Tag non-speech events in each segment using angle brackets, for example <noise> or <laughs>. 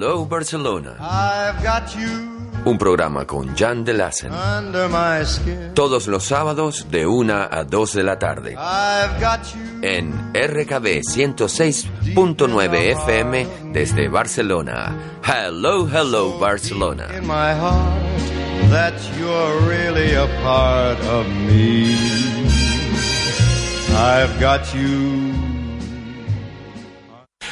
Hello Barcelona. I've got you Un programa con Jan de Lassen. under my skin. Todos los sábados de 1 a 2 de la tarde. I've got you En RKB 106.9 FM desde Barcelona. Hello, hello Barcelona. in my heart that you're really a part of me. I've got you.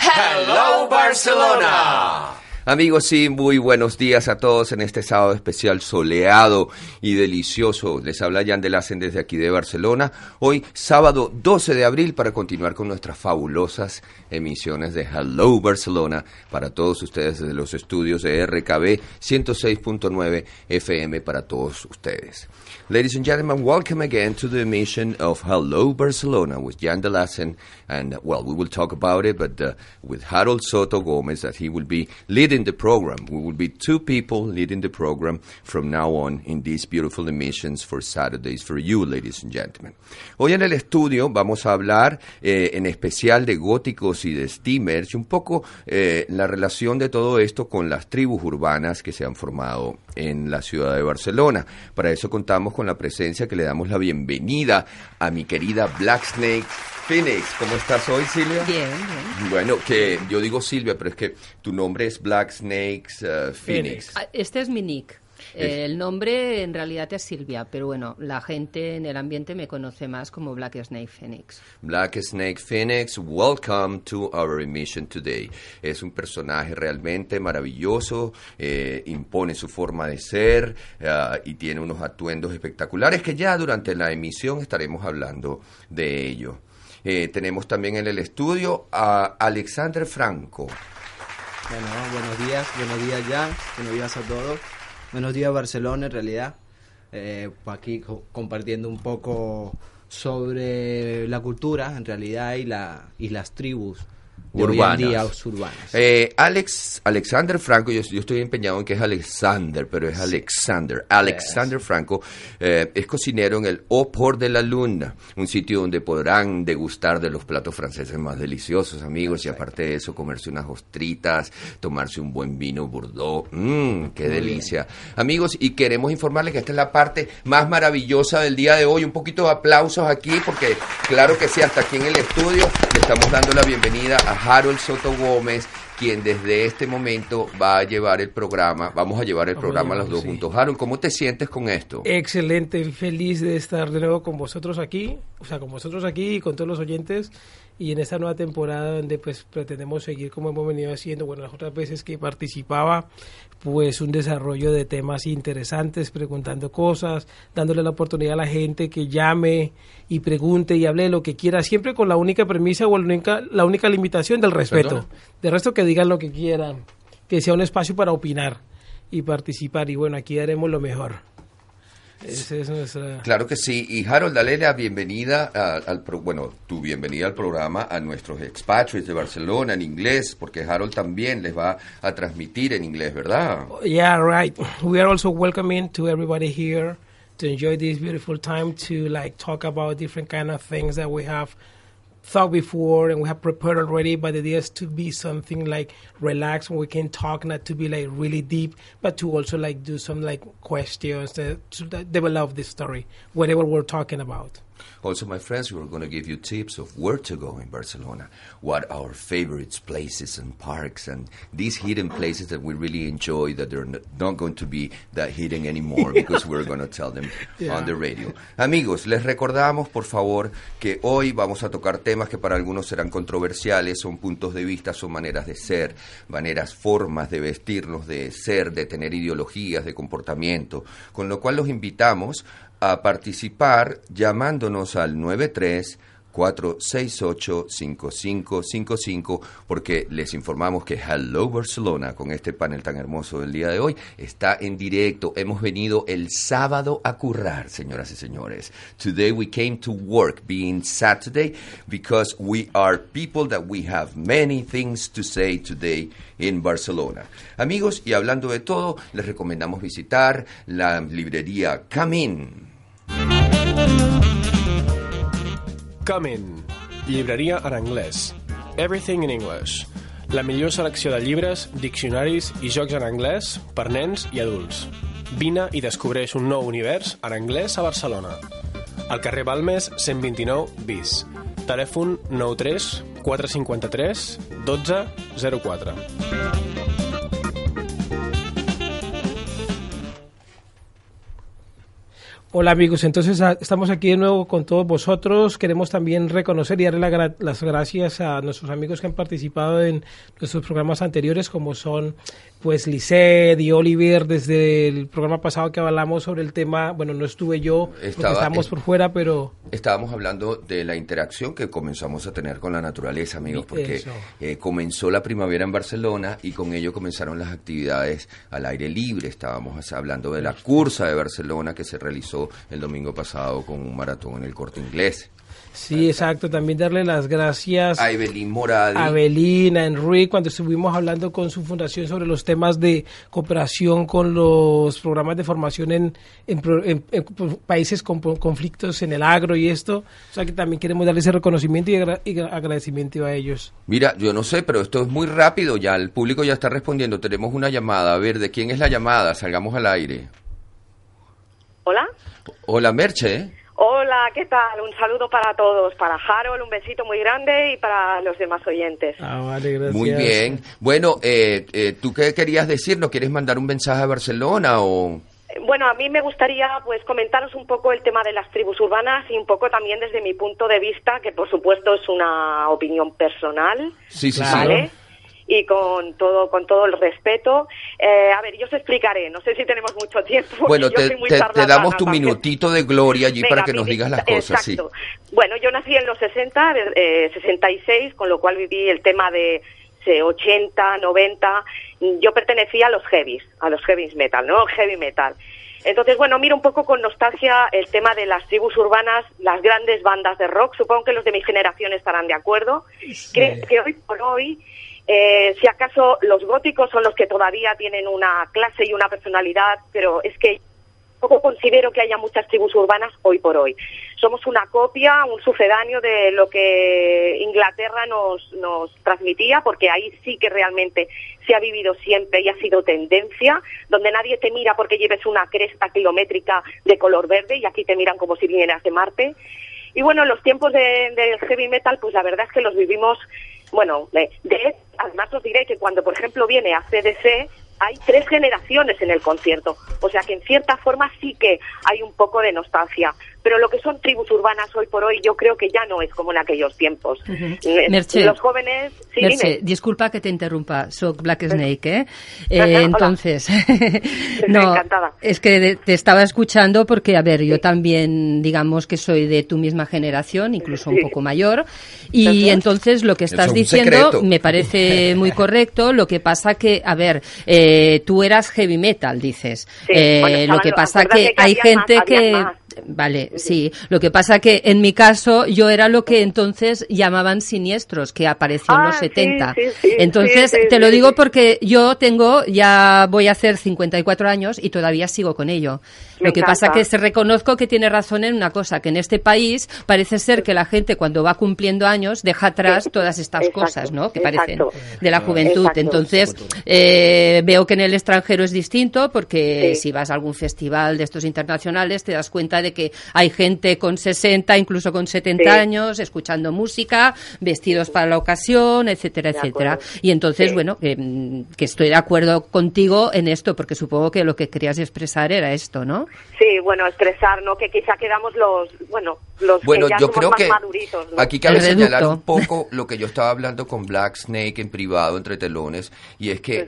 Hello Barcelona. Amigos, sí, muy buenos días a todos en este sábado especial soleado y delicioso. Les habla Jan de Lassen desde aquí de Barcelona. Hoy, sábado 12 de abril, para continuar con nuestras fabulosas emisiones de Hello Barcelona para todos ustedes desde los estudios de RKB 106.9 FM para todos ustedes. Ladies and gentlemen, welcome again to the emission of Hello Barcelona with Jan de Lassen. And, well, we will talk about it, but uh, with Harold Soto Gomez, that he will be leading the program. We will be two people leading the program from now on in these beautiful emissions for Saturdays for you, ladies and gentlemen. Hoy en el estudio vamos a hablar eh, en especial de góticos y de steamers y un poco eh, la relación de todo esto con las tribus urbanas que se han formado en la ciudad de Barcelona. Para eso contamos con la presencia que le damos la bienvenida a mi querida Black Snake Phoenix. ¿Cómo estás hoy, Silvia? Bien, bien. Bueno, que yo digo Silvia, pero es que tu nombre es Black Snakes uh, Phoenix. Ah, Este es mi nick. Eh, El nombre en realidad es Silvia, pero bueno, la gente en el ambiente me conoce más como Black Snake Phoenix. Black Snake Phoenix, welcome to our emission today. Es un personaje realmente maravilloso, eh, impone su forma de ser ah, y tiene unos atuendos espectaculares que ya durante la emisión estaremos hablando de ello. Eh, tenemos también en el estudio a Alexander Franco. Bueno, buenos días, buenos días ya, buenos días a todos. Buenos días Barcelona en realidad. Eh, pues aquí co- compartiendo un poco sobre la cultura en realidad y, la, y las tribus de hoy en Urbanas. día urbanas. Eh, Alex, Alexander Franco, yo, yo estoy empeñado en que es Alexander, pero es Alexander. Alexander Franco eh, es cocinero en el Au Port de la Luna, un sitio donde podrán degustar de los platos franceses más deliciosos, amigos, y aparte de eso, comerse unas ostritas, tomarse un buen vino Bordeaux. Mmm, qué delicia. Amigos, y queremos informarles que esta es la parte más maravillosa del día de hoy. Un poquito de aplausos aquí, porque claro que sí, hasta aquí en el estudio le estamos dando la bienvenida a Harold Soto Gómez, quien desde este momento va a llevar el programa, vamos a llevar el Vamos a programa los dos sí. juntos. Harold, ¿cómo te sientes con esto? Excelente, feliz de estar de nuevo con vosotros aquí, o sea, con vosotros aquí y con todos los oyentes y en esta nueva temporada donde pues pretendemos seguir como hemos venido haciendo, bueno, las otras veces que participaba, pues un desarrollo de temas interesantes, preguntando cosas, dándole la oportunidad a la gente que llame y pregunte y hable de lo que quiera, siempre con la única premisa o la única, la única limitación del respeto. Perdón. De resto que digan lo que quieran, que sea un espacio para opinar y participar y bueno, aquí daremos lo mejor. Esa es nuestra... Claro que sí. Y Harold, dale la bienvenida a- al pro- bueno, tu bienvenida al programa a nuestros expatriates de Barcelona en inglés, porque Harold también les va a transmitir en inglés, ¿verdad? Yeah, right. We are also welcoming to everybody here to enjoy this beautiful time to like talk about different kind of things that we have thought before and we have prepared already. But the idea is to be something like relaxed and we can talk, not to be like really deep, but to also like do some like questions to that develop the story, whatever we're talking about. Also, my friends, we're going to give you tips of where to go in Barcelona, what our favorite places and parks, and these hidden places that we really enjoy that they're not going to be that hidden anymore <laughs> because we're going to tell them on the radio. Amigos, les recordamos, por favor, que hoy vamos a tocar temas que para algunos serán controversiales, son puntos de vista, son maneras de ser, maneras, formas de vestirnos, de ser, de tener ideologías, de comportamiento, con lo cual los invitamos a participar llamándonos al 93 468-5555 porque les informamos que Hello Barcelona con este panel tan hermoso del día de hoy está en directo. Hemos venido el sábado a currar, señoras y señores. Today we came to work being Saturday because we are people that we have many things to say today in Barcelona. Amigos, y hablando de todo, les recomendamos visitar la librería Come In. Come in. Librería en inglés. Everything in English. La millor selecció de llibres, diccionaris i jocs en anglès per nens i adults. Vine i descobreix un nou univers en anglès a Barcelona. Al carrer Balmes 129 bis. Telèfon 93 453 12 Hola amigos, entonces a- estamos aquí de nuevo con todos vosotros. Queremos también reconocer y darle la las gracias a nuestros amigos que han participado en nuestros programas anteriores, como son pues Lisset y Oliver, desde el programa pasado que hablamos sobre el tema, bueno, no estuve yo, porque Estaba- estábamos por fuera, pero Estábamos hablando de la interacción que comenzamos a tener con la naturaleza, amigos, porque eh, comenzó la primavera en Barcelona y con ello comenzaron las actividades al aire libre. Estábamos hablando de la cursa de Barcelona que se realizó el domingo pasado con un maratón en el corte inglés. Sí, exacto, también darle las gracias A Evelyn Moradi. a Belina, Enrique, cuando estuvimos hablando con su fundación sobre los temas de cooperación con los programas de formación en, en pro- en- en países con conflictos en el agro y esto. O sea que también queremos darle ese reconocimiento y, agra- y gra- agradecimiento a ellos. Mira, yo no sé, pero esto es muy rápido ya. El público ya está respondiendo. Tenemos una llamada. A ver, ¿de quién es la llamada? Salgamos al aire. Hola. Hola, Merche. Hola, ¿qué tal? Un saludo para todos, para Harold, un besito muy grande y para los demás oyentes. Ah, vale, gracias. Muy bien. Bueno, eh, eh, ¿tú qué querías decir? ¿No quieres mandar un mensaje a Barcelona o...? Eh, Bueno, a mí me gustaría pues comentaros un poco el tema de las tribus urbanas y un poco también desde mi punto de vista, que por supuesto es una opinión personal, Sí, sí, Claro. Y con todo con todo el respeto. Eh, a ver, yo os explicaré, no sé si tenemos mucho tiempo. sí. <laughs> Bueno, yo te, soy muy te- te damos tu también. minutito de gloria allí Venga, para que nos digas las cosas, sí. exacto. Bueno, yo nací en los 60, eh, 66, con lo cual viví el tema de eh, 80, 90. Yo pertenecía a los heavies, a los heavies metal, ¿no? Heavy metal. Entonces, bueno, miro un poco con nostalgia el tema de las tribus urbanas, las grandes bandas de rock. Supongo que los de mi generación estarán de acuerdo. Que, que hoy por hoy, eh, si acaso los góticos son los que todavía tienen una clase y una personalidad, pero es que poco considero que haya muchas tribus urbanas hoy por hoy. Somos una copia, un sucedáneo de lo que Inglaterra nos, nos transmitía, porque ahí sí que realmente se ha vivido siempre y ha sido tendencia, donde nadie te mira porque lleves una cresta kilométrica de color verde y aquí te miran como si vinieras de Marte. Y bueno, los tiempos de- del heavy metal, pues la verdad es que los vivimos, bueno, de, de- además os diré que cuando, por ejemplo, viene a CDC, hay tres generaciones en el concierto. O sea que en cierta forma sí que hay un poco de nostalgia. Pero lo que son tribus urbanas hoy por hoy, yo creo que ya no es como en aquellos tiempos. Eh, Merche. Los jóvenes, sí, Merche, dime. disculpa que te interrumpa, soy Black Snake, ¿eh? Eh, entonces, <laughs> no, es que te estaba escuchando porque, a ver, yo también, digamos que soy de tu misma generación, incluso un poco mayor, y entonces lo que estás es diciendo secreto. me parece <laughs> muy correcto, lo que pasa que, a ver, eh, tú eras heavy metal, dices, Sí, Eh, bueno, lo que pasa que que hay gente más, que... más. Vale, sí. Lo que pasa que en mi caso yo era lo que entonces llamaban siniestros, que apareció en Ah, los sí, 70. sí, sí, entonces, sí, sí, te lo digo porque yo tengo, ya voy a hacer 54 años y todavía sigo con ello. Me lo que pasa que se reconozco que tiene razón en una cosa, que en este país parece ser que la gente cuando va cumpliendo años deja atrás todas estas exacto, cosas, ¿no? Que parecen exacto. de la juventud. Exacto. Entonces, eh, veo que en el extranjero es distinto porque Sí. si vas a algún festival de estos internacionales te das cuenta de que hay gente con 60, incluso con 70 Sí. años, escuchando música, vestidos para la ocasión, etcétera, De etcétera. acuerdo. Y entonces, Sí. bueno, que, que estoy de acuerdo contigo en esto, porque supongo que lo que querías expresar era esto, ¿no? Sí, bueno, expresar, ¿no? Que quizá quedamos los, bueno, los Bueno, que ya yo somos creo más que maduritos, ¿no? aquí cabe señalar un poco lo que yo estaba hablando con Black Snake en privado entre telones y es que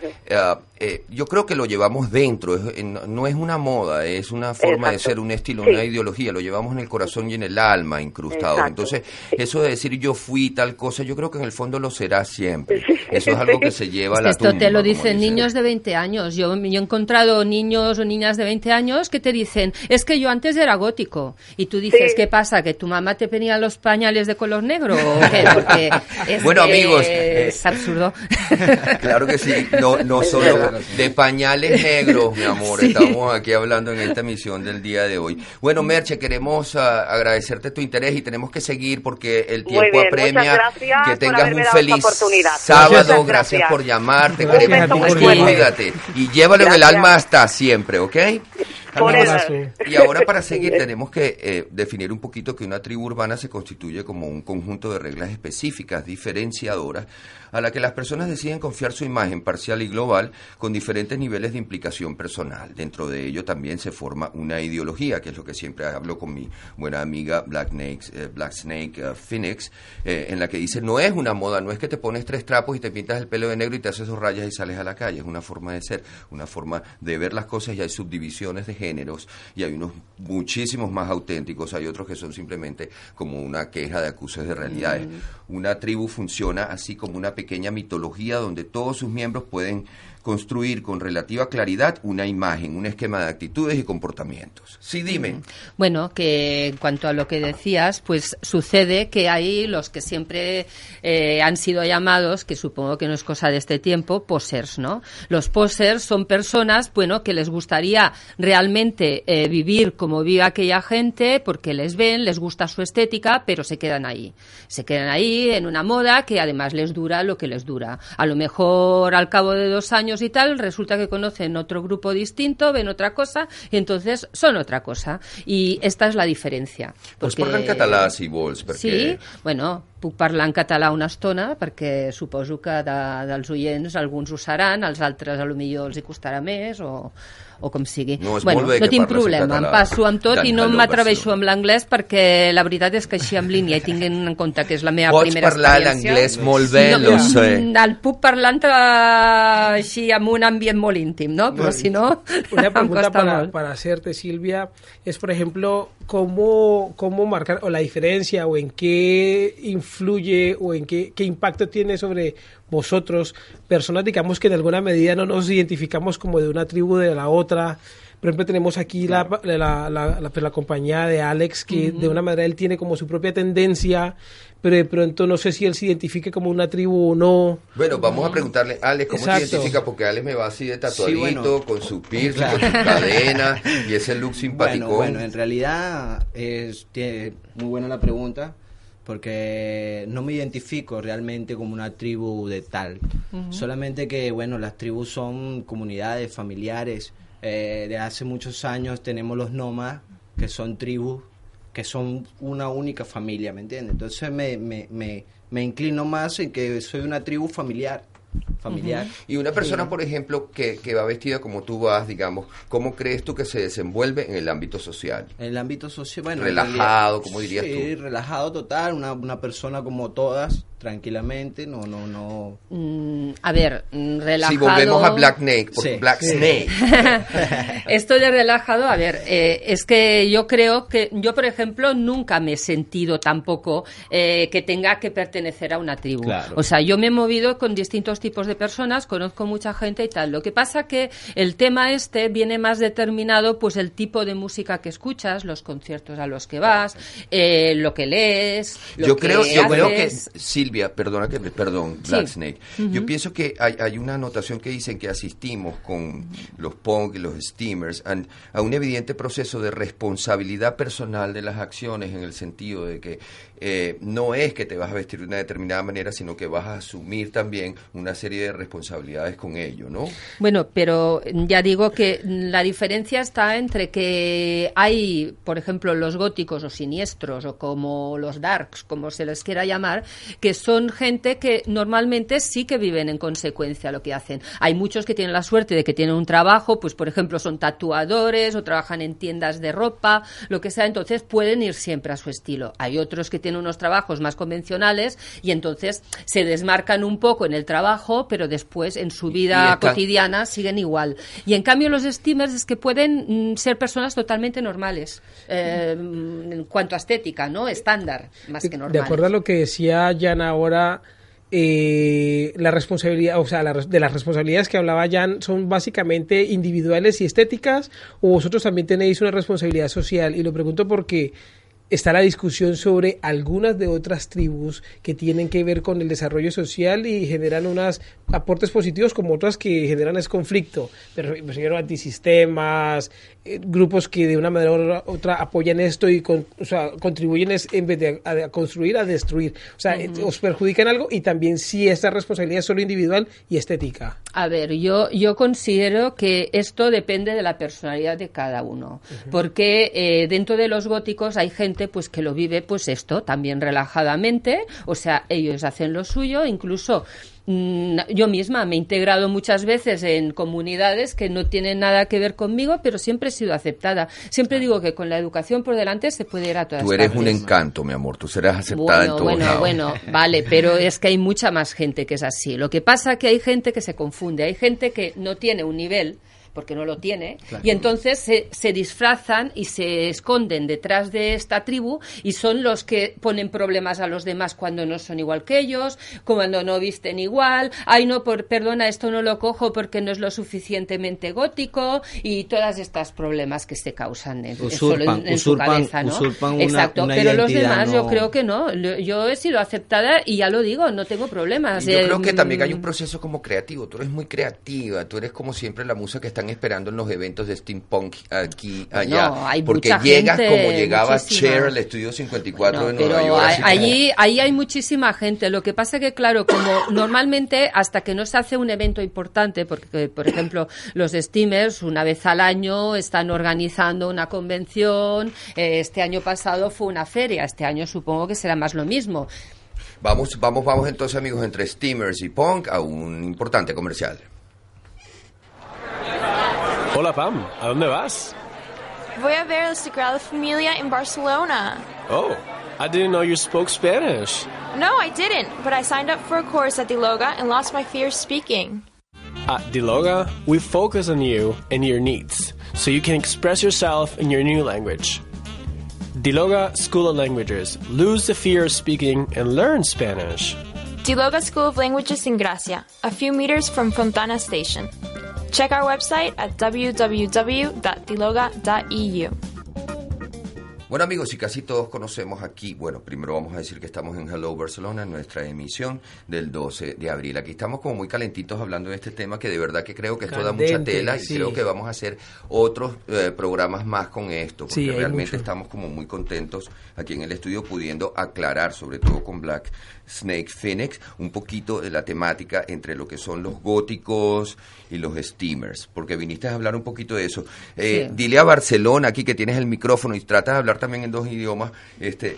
eh, yo creo que lo llevamos dentro, es- eh, no es una moda, es una forma de ser, un estilo, Sí. una ideología, lo llevamos en el corazón y en el alma incrustado. Exacto. Entonces, eso de decir yo fui tal cosa, yo creo que en el fondo lo será siempre. Eso es algo que se lleva a la Esto te lo dicen niños de 20 años. Yo, yo he encontrado niños o niñas de 20 años que te dicen, dicen, es que yo antes era gótico. Y tú dices, Sí. ¿qué pasa? ¿Que tu mamá te ponía los pañales de color negro o qué? <laughs> Porque es, Bueno, que amigos, eh, es absurdo. <laughs> Claro que sí, no, no solo de pañales negros, mi amor, estamos aquí hablando en esta emisión del día de hoy. Bueno, Merche, queremos ah, agradecerte tu interés y tenemos que seguir porque el Muy tiempo bien, apremia. que tengas un feliz oportunidad. sábado, gracias, gracias. por llamarte, Gracias queremos mucho, cuídate y llévalo en el alma hasta siempre, ¿ok? Por. Y ahora para seguir tenemos que eh, definir un poquito que una tribu urbana se constituye como un conjunto de reglas específicas, diferenciadoras, a la que las personas deciden confiar su imagen parcial y global con diferentes niveles de implicación personal. Dentro de ello también se forma una ideología, que es lo que siempre hablo con mi buena amiga Black Snake, eh, Black Snake eh, Phoenix, eh, en la que dice, no es una moda, no es que te pones tres trapos y te pintas el pelo de negro y te haces dos rayas y sales a la calle, es una forma de ser, una forma de ver las cosas y hay subdivisiones de géneros y hay unos muchísimos más auténticos, hay otros que son simplemente como una queja de acusos de realidades. Una tribu funciona así como una pequeña mitología donde todos sus miembros pueden construir con relativa claridad una imagen, un esquema de actitudes y comportamientos. Sí, dime. Bueno, que en cuanto a lo que decías, pues sucede que hay los que siempre eh, han sido llamados, que supongo que no es cosa de este tiempo, posers, ¿no? Los posers son personas, bueno, que les gustaría realmente eh, vivir como vive aquella gente, porque les ven, les gusta su estética, pero se quedan ahí. Se quedan ahí en una moda que además les dura lo que les dura. A lo mejor al cabo de dos años y tal, resulta que conocen otro grupo distinto, ven otra cosa y entonces son otra cosa. Y esta es la diferencia. Pues Porque- parlen català, si vols, perquè... Sí, bueno, puc parlar en català una estona perquè suposo que de, dels oients alguns ho seran, els altres a lo millor els hi costarà més o, o com sigui. No, és bueno, molt bé no que tinc problema, em català. passo amb tot Tant, i no m'atreveixo amb l'anglès perquè la veritat és que així en línia i tinguent en compte que és la meva Pots primera parlar experiència... l'anglès molt bé, lo sé. mm, El puc parlar entre, així amb un ambient molt íntim, no? Però si no, Una <laughs> em pregunta para, para hacerte, Silvia, es, por ejemplo, ¿cómo, cómo marcar o la diferencia o en qué influye o en qué, qué impacto tiene sobre vosotros, personas, digamos, que en alguna medida no nos identificamos como de una tribu de la otra? Por ejemplo, tenemos aquí la, la, la, pues, la compañía de Alex, que de una manera él tiene como su propia tendencia, pero de pronto no sé si él se identifique como una tribu o no. Bueno, vamos a preguntarle, Alex, ¿cómo Exacto. se identifica? Porque Alex me va así de tatuadito, bueno. con su piercing, Claro. con su cadena y ese look simpático. Bueno, bueno, en realidad es tiene- muy buena la pregunta porque no me identifico realmente como una tribu de tal. Solamente que, bueno, las tribus son comunidades familiares. Eh, de hace muchos años tenemos los nómadas, que son tribus que son una única familia, ¿me entiendes? Entonces me, me, me, me inclino más en que soy una tribu familiar. familiar. Y una persona, por ejemplo, que, que va vestida como tú vas, digamos, ¿cómo crees tú que se desenvuelve en el ámbito social? En el ámbito social, bueno. Relajado, ¿cómo dirías sí, tú? relajado total, una, una persona como todas, tranquilamente, no, no, no. Mm, a ver, mm, relajado... Si volvemos a Black Snake, porque Sí. Black Sí. Snake. <laughs> Esto de relajado, a ver, eh, es que yo creo que yo, por ejemplo, nunca me he sentido tampoco eh, que tenga que pertenecer a una tribu. Claro. O sea, yo me he movido con distintos tipos de personas, conozco mucha gente y tal. Lo que pasa que el tema este viene más determinado, pues el tipo de música que escuchas, los conciertos a los que vas, eh, lo que lees. Lo Yo que creo, yo creo que haces. Silvia, perdona que perdón, Black Sí. Snake. Yo pienso que hay, hay una anotación que dicen que asistimos con los punk y los steamers a, a un evidente proceso de responsabilidad personal de las acciones en el sentido de que eh, no es que te vas a vestir de una determinada manera, sino que vas a asumir también una serie de responsabilidades con ello, ¿no? Bueno, pero ya digo que la diferencia está entre que hay, por ejemplo, los góticos o siniestros o como los darks, como se les quiera llamar, que son gente que normalmente sí que viven en consecuencia lo que hacen. Hay muchos que tienen la suerte de que tienen un trabajo, pues por ejemplo son tatuadores o trabajan en tiendas de ropa, lo que sea, entonces pueden ir siempre a su estilo. Hay otros que tienen unos trabajos más convencionales y entonces se desmarcan un poco en el trabajo, pero después en su vida cotidiana siguen igual. Y en cambio los steamers es que pueden mm, ser personas totalmente normales eh, en cuanto a estética, ¿no? Estándar, más que De normales. acuerdo a lo que decía Jan ahora, eh, la responsabilidad, o sea, la de las responsabilidades que hablaba Jan son básicamente individuales y estéticas, o vosotros también tenéis una responsabilidad social. Y lo pregunto porque está la discusión sobre algunas de otras tribus que tienen que ver con el desarrollo social y generan unos aportes positivos como otras que generan es conflicto. Pero eh, grupos que de una manera u otra apoyan esto y con- o sea, contribuyen es, en vez de a, a construir a destruir. O sea, eh, os perjudican algo y también si esta responsabilidad es solo individual y estética. A ver, yo, yo considero que esto depende de la personalidad de cada uno, porque eh, dentro de los góticos hay gente pues que lo vive pues esto también relajadamente, o sea, ellos hacen lo suyo, incluso yo misma me he integrado muchas veces en comunidades que no tienen nada que ver conmigo, pero siempre he sido aceptada. Siempre digo que con la educación por delante se puede ir a todas Tú eres partes. un encanto, mi amor. Tú serás aceptada en Bueno, todos bueno, lados. bueno, vale, pero es que hay mucha más gente que es así. Lo que pasa que hay gente que se confunde, hay gente que no tiene un nivel porque no lo tiene, y entonces se, se disfrazan y se esconden detrás de esta tribu y son los que ponen problemas a los demás cuando no son igual que ellos, cuando no visten igual, ay no, por, perdona, esto no lo cojo porque no es lo suficientemente gótico y todas estas problemas que se causan en, Usurpan- solo en, en su cabeza, ¿no? usurpan una- Exacto, una pero los demás yo creo que no, yo he sido aceptada y ya lo digo, no tengo problemas. Y yo Eh, creo que también hay un mm, proceso como creativo. Tú eres muy creativa. Tú eres como siempre la musa que están esperando en los eventos de steampunk aquí, allá. No, hay porque mucha llegas gente, como llegaba muchísima. Cher al estudio 54 No, de Nueva pero York. hay- allí hay muchísima gente. Lo que pasa que, claro, como normalmente hasta que no se hace un evento importante, porque, por ejemplo, los steamers una vez al año están organizando una convención. eh, este año pasado fue una feria. Este año supongo que será más lo mismo. Vamos, vamos, vamos entonces, amigos, entre steamers y punk a un importante comercial. Hola Pam, ¿a dónde vas? Voy a ver la Sagrada Familia en Barcelona. Oh, I didn't know you spoke Spanish. No, I didn't, but I signed up for a course at Diloga and lost my fear of speaking. At Diloga, we focus on you and your needs, so you can express yourself in your new language. Diloga School of Languages. Lose the fear of speaking and learn Spanish. Diloga School of Languages in Gracia, a few meters from Fontana Station. Check our website at www.diloga.eu. Bueno amigos, y casi todos conocemos aquí, bueno, primero vamos a decir que estamos en Hello Barcelona, en nuestra emisión del 12 de abril. Aquí estamos como muy calentitos hablando de este tema que de verdad que creo que esto da mucha tela y sí. creo que vamos a hacer otros eh, programas más con esto, porque Sí, realmente mucho. estamos como muy contentos aquí en el estudio pudiendo aclarar, sobre todo con Black Snake Phoenix, un poquito de la temática entre lo que son los góticos y los steamers, porque viniste a hablar un poquito de eso. Eh, Sí. Dile a Barcelona aquí que tienes el micrófono y trata de hablar también en dos idiomas, este,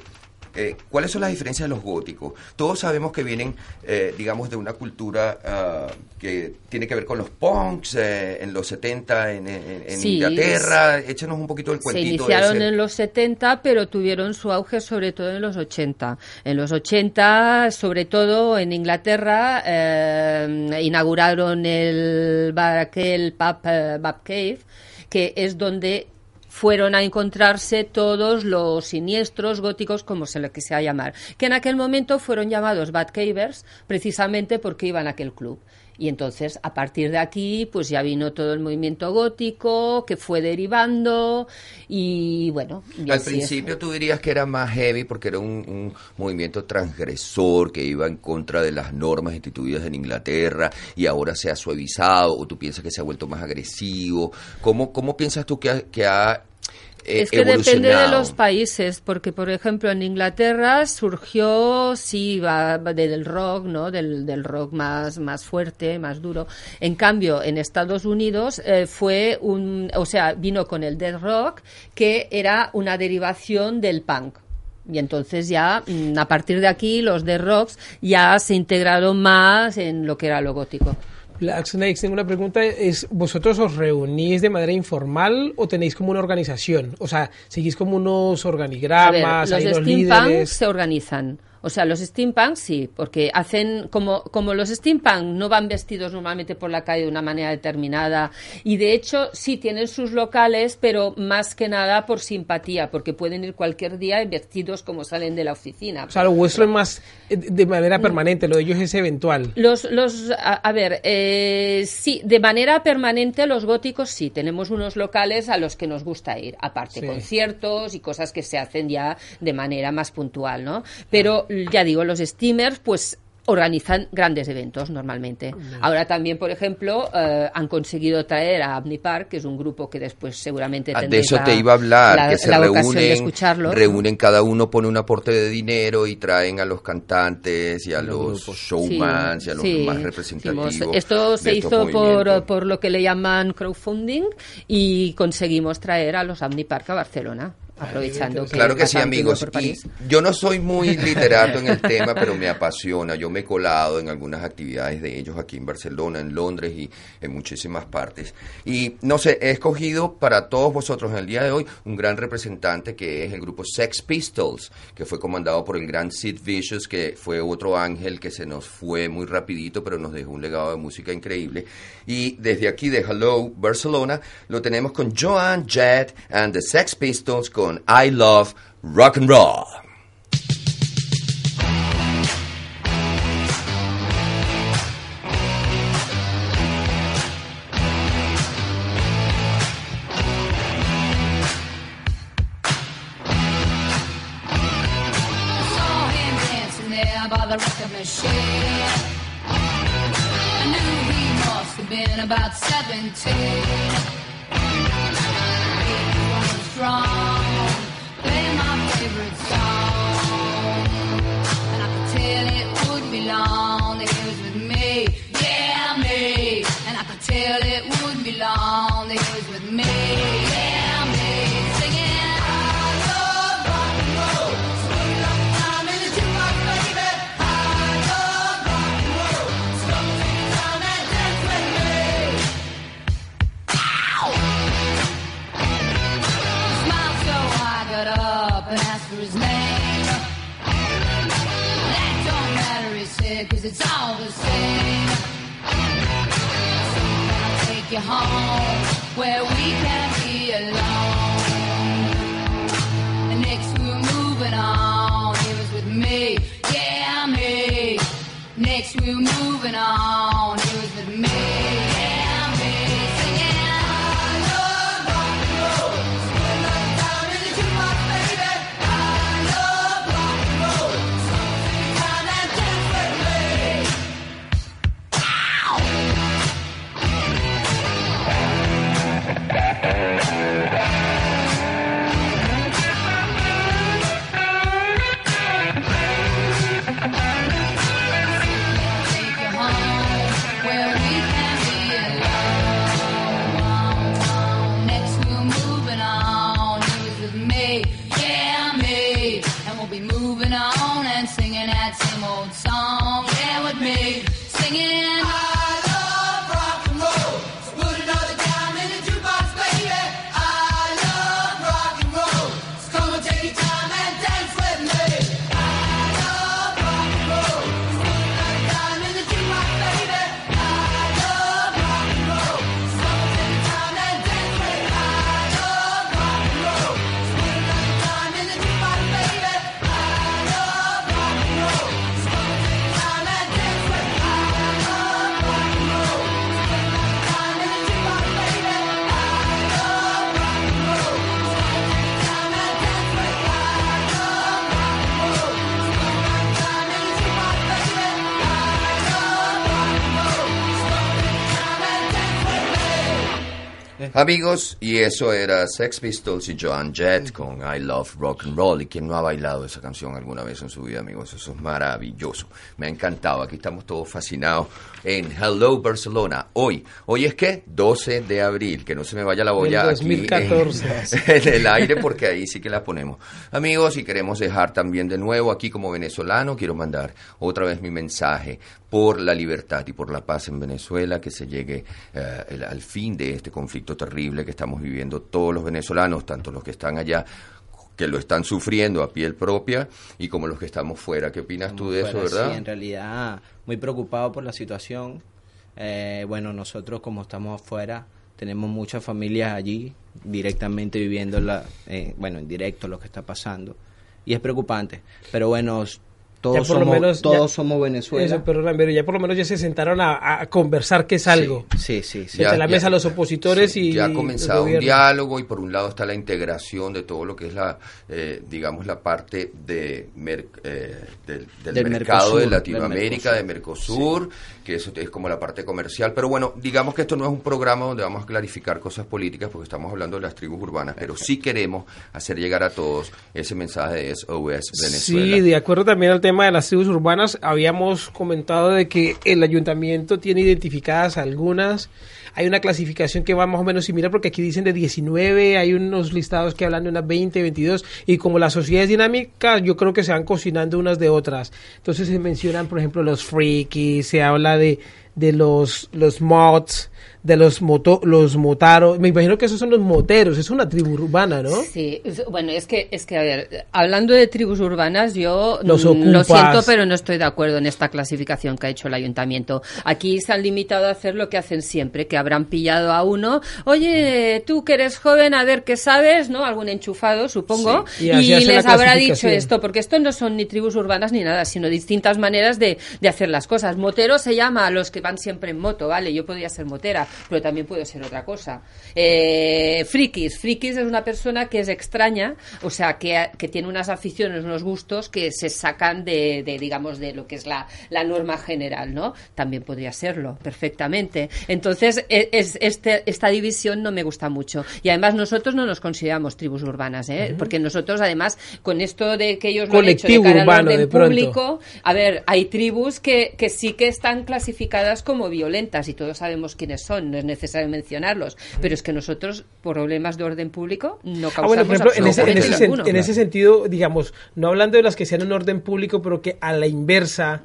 eh, ¿cuáles son las diferencias de los góticos? Todos sabemos que vienen, eh, digamos, de una cultura ah, que tiene que ver con los punks eh, en los 70 en, en- en Sí, Inglaterra. Échenos un poquito el Se cuentito iniciaron ese. en los 70, pero tuvieron su auge sobre todo en los 80. En los 80, sobre todo en Inglaterra, eh, inauguraron el bar aquel pub, eh, Bab Cave, que es donde fueron a encontrarse todos los siniestros góticos, como se les quisiera llamar, que en aquel momento fueron llamados Batcavers precisamente porque iban a aquel club. Y entonces, a partir de aquí, pues ya vino todo el movimiento gótico, que fue derivando, y bueno. y Al así es. principio tú dirías que era más heavy porque era un, un movimiento transgresor que iba en contra de las normas instituidas en Inglaterra y ahora se ha suavizado o tú piensas que se ha vuelto más agresivo. ¿Cómo, cómo piensas tú que ha, que ha Es que depende de los países, porque por ejemplo en Inglaterra surgió, sí, va, va de- del rock, ¿no? Del, del rock más, más fuerte, más duro. En cambio, en Estados Unidos eh, fue un, o sea, vino con el death rock, que era una derivación del punk. Y entonces ya, mm, a partir de aquí, los death rocks ya se integraron más en lo que era lo gótico. Black Snakes, tengo una pregunta, es ¿vosotros os reunís de manera informal o tenéis como una organización? O sea, ¿seguís como unos ver, organigramas, los hay de unos steampunk líderes? se organizan. O sea, los steampunk sí, porque hacen como, como los steampunk no van vestidos normalmente por la calle de una manera determinada y de hecho sí tienen sus locales, pero más que nada por simpatía, porque pueden ir cualquier día vestidos como salen de la oficina. O sea, lo vuestro es más eh, de manera permanente, lo de ellos es eventual. Los, los, a, a ver, eh, sí, de manera permanente los góticos sí, tenemos unos locales a los que nos gusta ir, aparte Sí. conciertos y cosas que se hacen ya de manera más puntual, ¿no? Pero ya digo, los steamers, pues organizan grandes eventos normalmente. Ahora también, por ejemplo, eh, han conseguido traer a Abney Park, que es un grupo que después seguramente Ah, De eso la- te iba a hablar, la- que se reúnen, escucharlo. reúnen, cada uno pone un aporte de dinero y traen a los cantantes y a Los los showmans y a los Sí, más hicimos- representativos. Esto se hizo por, por lo que le llaman crowdfunding y conseguimos traer a los Omni Park a Barcelona, aprovechando que Claro que sí, amigos. Y yo no soy muy literato en el tema, pero me apasiona. Yo me he colado en algunas actividades de ellos aquí en Barcelona, en Londres y en muchísimas partes. Y no sé, he escogido para todos vosotros en el día de hoy un gran representante que es el grupo Sex Pistols, que fue comandado por el gran Sid Vicious, que fue otro ángel que se nos fue muy rapidito, pero nos dejó un legado de música increíble. Y desde aquí de Hello Barcelona lo tenemos con Joan Jett and the Sex Pistols con I Love Rock and Roll. Amigos, y eso era Sex Pistols y Joan Jett con I Love Rock and Roll. ¿Y quién no ha bailado esa canción alguna vez en su vida, amigos? Eso es maravilloso. Me ha encantado. Aquí estamos todos fascinados en Hello Barcelona. Hoy, hoy es que 12 de abril, que no se me vaya la boya Del aquí en- 2014. <laughs> en el aire porque ahí sí que la ponemos. Amigos, y queremos dejar también de nuevo aquí como venezolano, quiero mandar otra vez mi mensaje por la libertad y por la paz en Venezuela, que se llegue eh, el- al fin de este conflicto terrible que estamos viviendo todos los venezolanos, tanto los que están allá que lo están sufriendo a piel propia y como los que estamos fuera. ¿Qué opinas tú de eso, verdad? Sí, en realidad muy preocupado por la situación. Eh, bueno, nosotros como estamos afuera, tenemos muchas familias allí directamente viviendo, la, eh, bueno, en directo lo que está pasando. Y es preocupante. Pero bueno, todos, Ya somos, menos todos ya- somos Venezuela. Eso, pero Rambero, ya por lo menos ya se sentaron a, a conversar que es algo. Sí, sí, sí. Ya- Entre la ya- mesa los opositores y ya ha comenzado un diálogo y por un lado está la integración de todo lo que es la, eh, digamos, la parte de mer- eh, del, del Del mercado Mercosur, de del Latinoamérica, de Mercosur, que eso es como la parte comercial. Pero bueno, digamos que esto no es un programa donde vamos a clarificar cosas políticas porque estamos hablando de las tribus urbanas, pero sí queremos hacer llegar a todos ese mensaje de SOS Venezuela. Sí, de acuerdo también al tema de las tribus urbanas, habíamos comentado de que el ayuntamiento tiene identificadas algunas. Hay una clasificación que va más o menos similar porque aquí dicen de 19, hay unos listados que hablan de unas 20, 22 y como la sociedad es dinámica, yo creo que se van cocinando unas de otras. Entonces se mencionan, por ejemplo, los freakies, se habla de, de los, los mods, de los moto, los motaros. Me imagino que esos son los moteros, es una tribu urbana, ¿no? Sí, bueno, es que, es que, a ver, hablando de tribus urbanas, yo Los mm, lo siento, pero no estoy de acuerdo en esta clasificación que ha hecho el ayuntamiento. Aquí se han limitado a hacer lo que hacen siempre, que habrán pillado a uno, oye, tú que eres joven, a ver qué sabes, ¿no? Algún enchufado, supongo, Sí, y les habrá dicho esto, porque esto no son ni tribus urbanas ni nada, sino distintas maneras de, de hacer las cosas. Motero se llama a los que van siempre en moto, ¿vale? Yo podría ser motera, pero también puedo ser otra cosa. Eh, frikis. Frikis es una persona que es extraña, o sea, que, que tiene unas aficiones, unos gustos que se sacan de, de, digamos, de lo que es la, la norma general, ¿no? También podría serlo, perfectamente. Entonces, e- es, este, esta división no me gusta mucho. Y además nosotros no nos consideramos tribus urbanas, ¿eh? Porque nosotros, además, con esto de que ellos lo han hecho de Colectivo cara al urbano, orden de público, a ver, hay tribus que, que sí que están clasificadas como violentas y todos sabemos quiénes son, no es necesario mencionarlos, pero es que nosotros, problemas de orden público, no Ah, causamos bueno, por ejemplo, en ese, en ese sentido, digamos, no hablando de las que sean en orden público, pero que a la inversa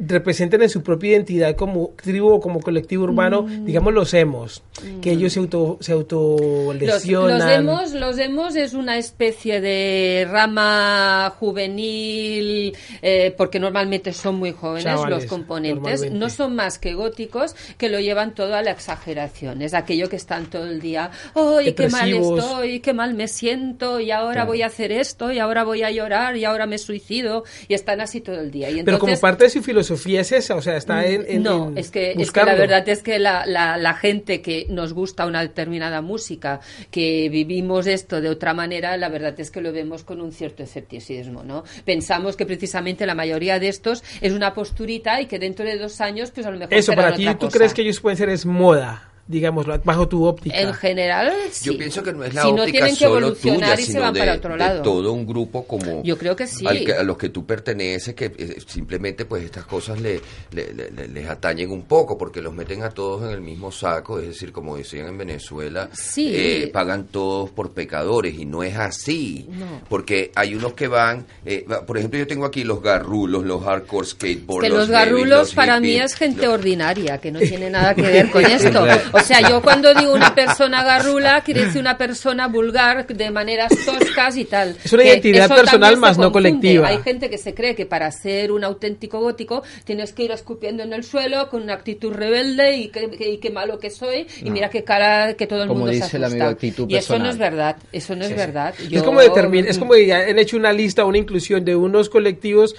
representen en su propia identidad como tribu o como colectivo urbano, Mm. digamos los hemos, que ellos se auto se autolesionan. los demos, los demos es una especie de rama juvenil, eh, porque normalmente son muy jóvenes Chavales, los componentes, no son más que góticos que lo llevan todo a la exageración. Es aquello que están todo el día, ¡ay, qué mal estoy! ¡Qué mal me siento! Y ahora Claro. voy a hacer esto, y ahora voy a llorar, y ahora me suicido, y están así todo el día. Y pero como entonces- parte de su filosofía es esa, o sea, está en, en- no, en es que, es que la verdad es que la, la, la gente que nos gusta una determinada música, que vivimos esto de otra manera, la verdad es que lo vemos con un cierto escepticismo, ¿no? Pensamos que precisamente la mayoría de estos es una posturita y que dentro de dos años, pues a lo mejor Eso, para ti, ¿tú cosa. crees que ellos pueden ser es moda, digámoslo, bajo tu óptica? En general, sí. Yo pienso que no es la si no óptica tienen que solo evolucionar tuya, y se sino van de, para otro de lado. todo un grupo como Yo creo que sí. al que- a los que tú perteneces, que eh, simplemente pues estas cosas le, le- le- le- les atañen un poco, porque los meten a todos en el mismo saco, es decir, como decían en Venezuela, Sí. eh, pagan todos por pecadores, y no es así, No. porque hay unos que van, eh, por ejemplo, yo tengo aquí los garrulos, los hardcore skateboard, que los garrulos los para mí hippies, es gente los- ordinaria, que no tiene nada que <laughs> ver con esto. O sea, yo cuando digo una persona garrula, quiere decir una persona vulgar de maneras toscas y tal. Es una Que identidad personal se más no colectiva. Hay gente que se cree que para ser un auténtico gótico tienes que ir escupiendo en el suelo con una actitud rebelde y que, que- y qué malo que soy y No. mira qué cara que todo el Como mundo se dice el asusta. amigo, actitud y eso no es verdad, eso no es verdad. Es como determin- es como han hecho una lista, una inclusión de unos colectivos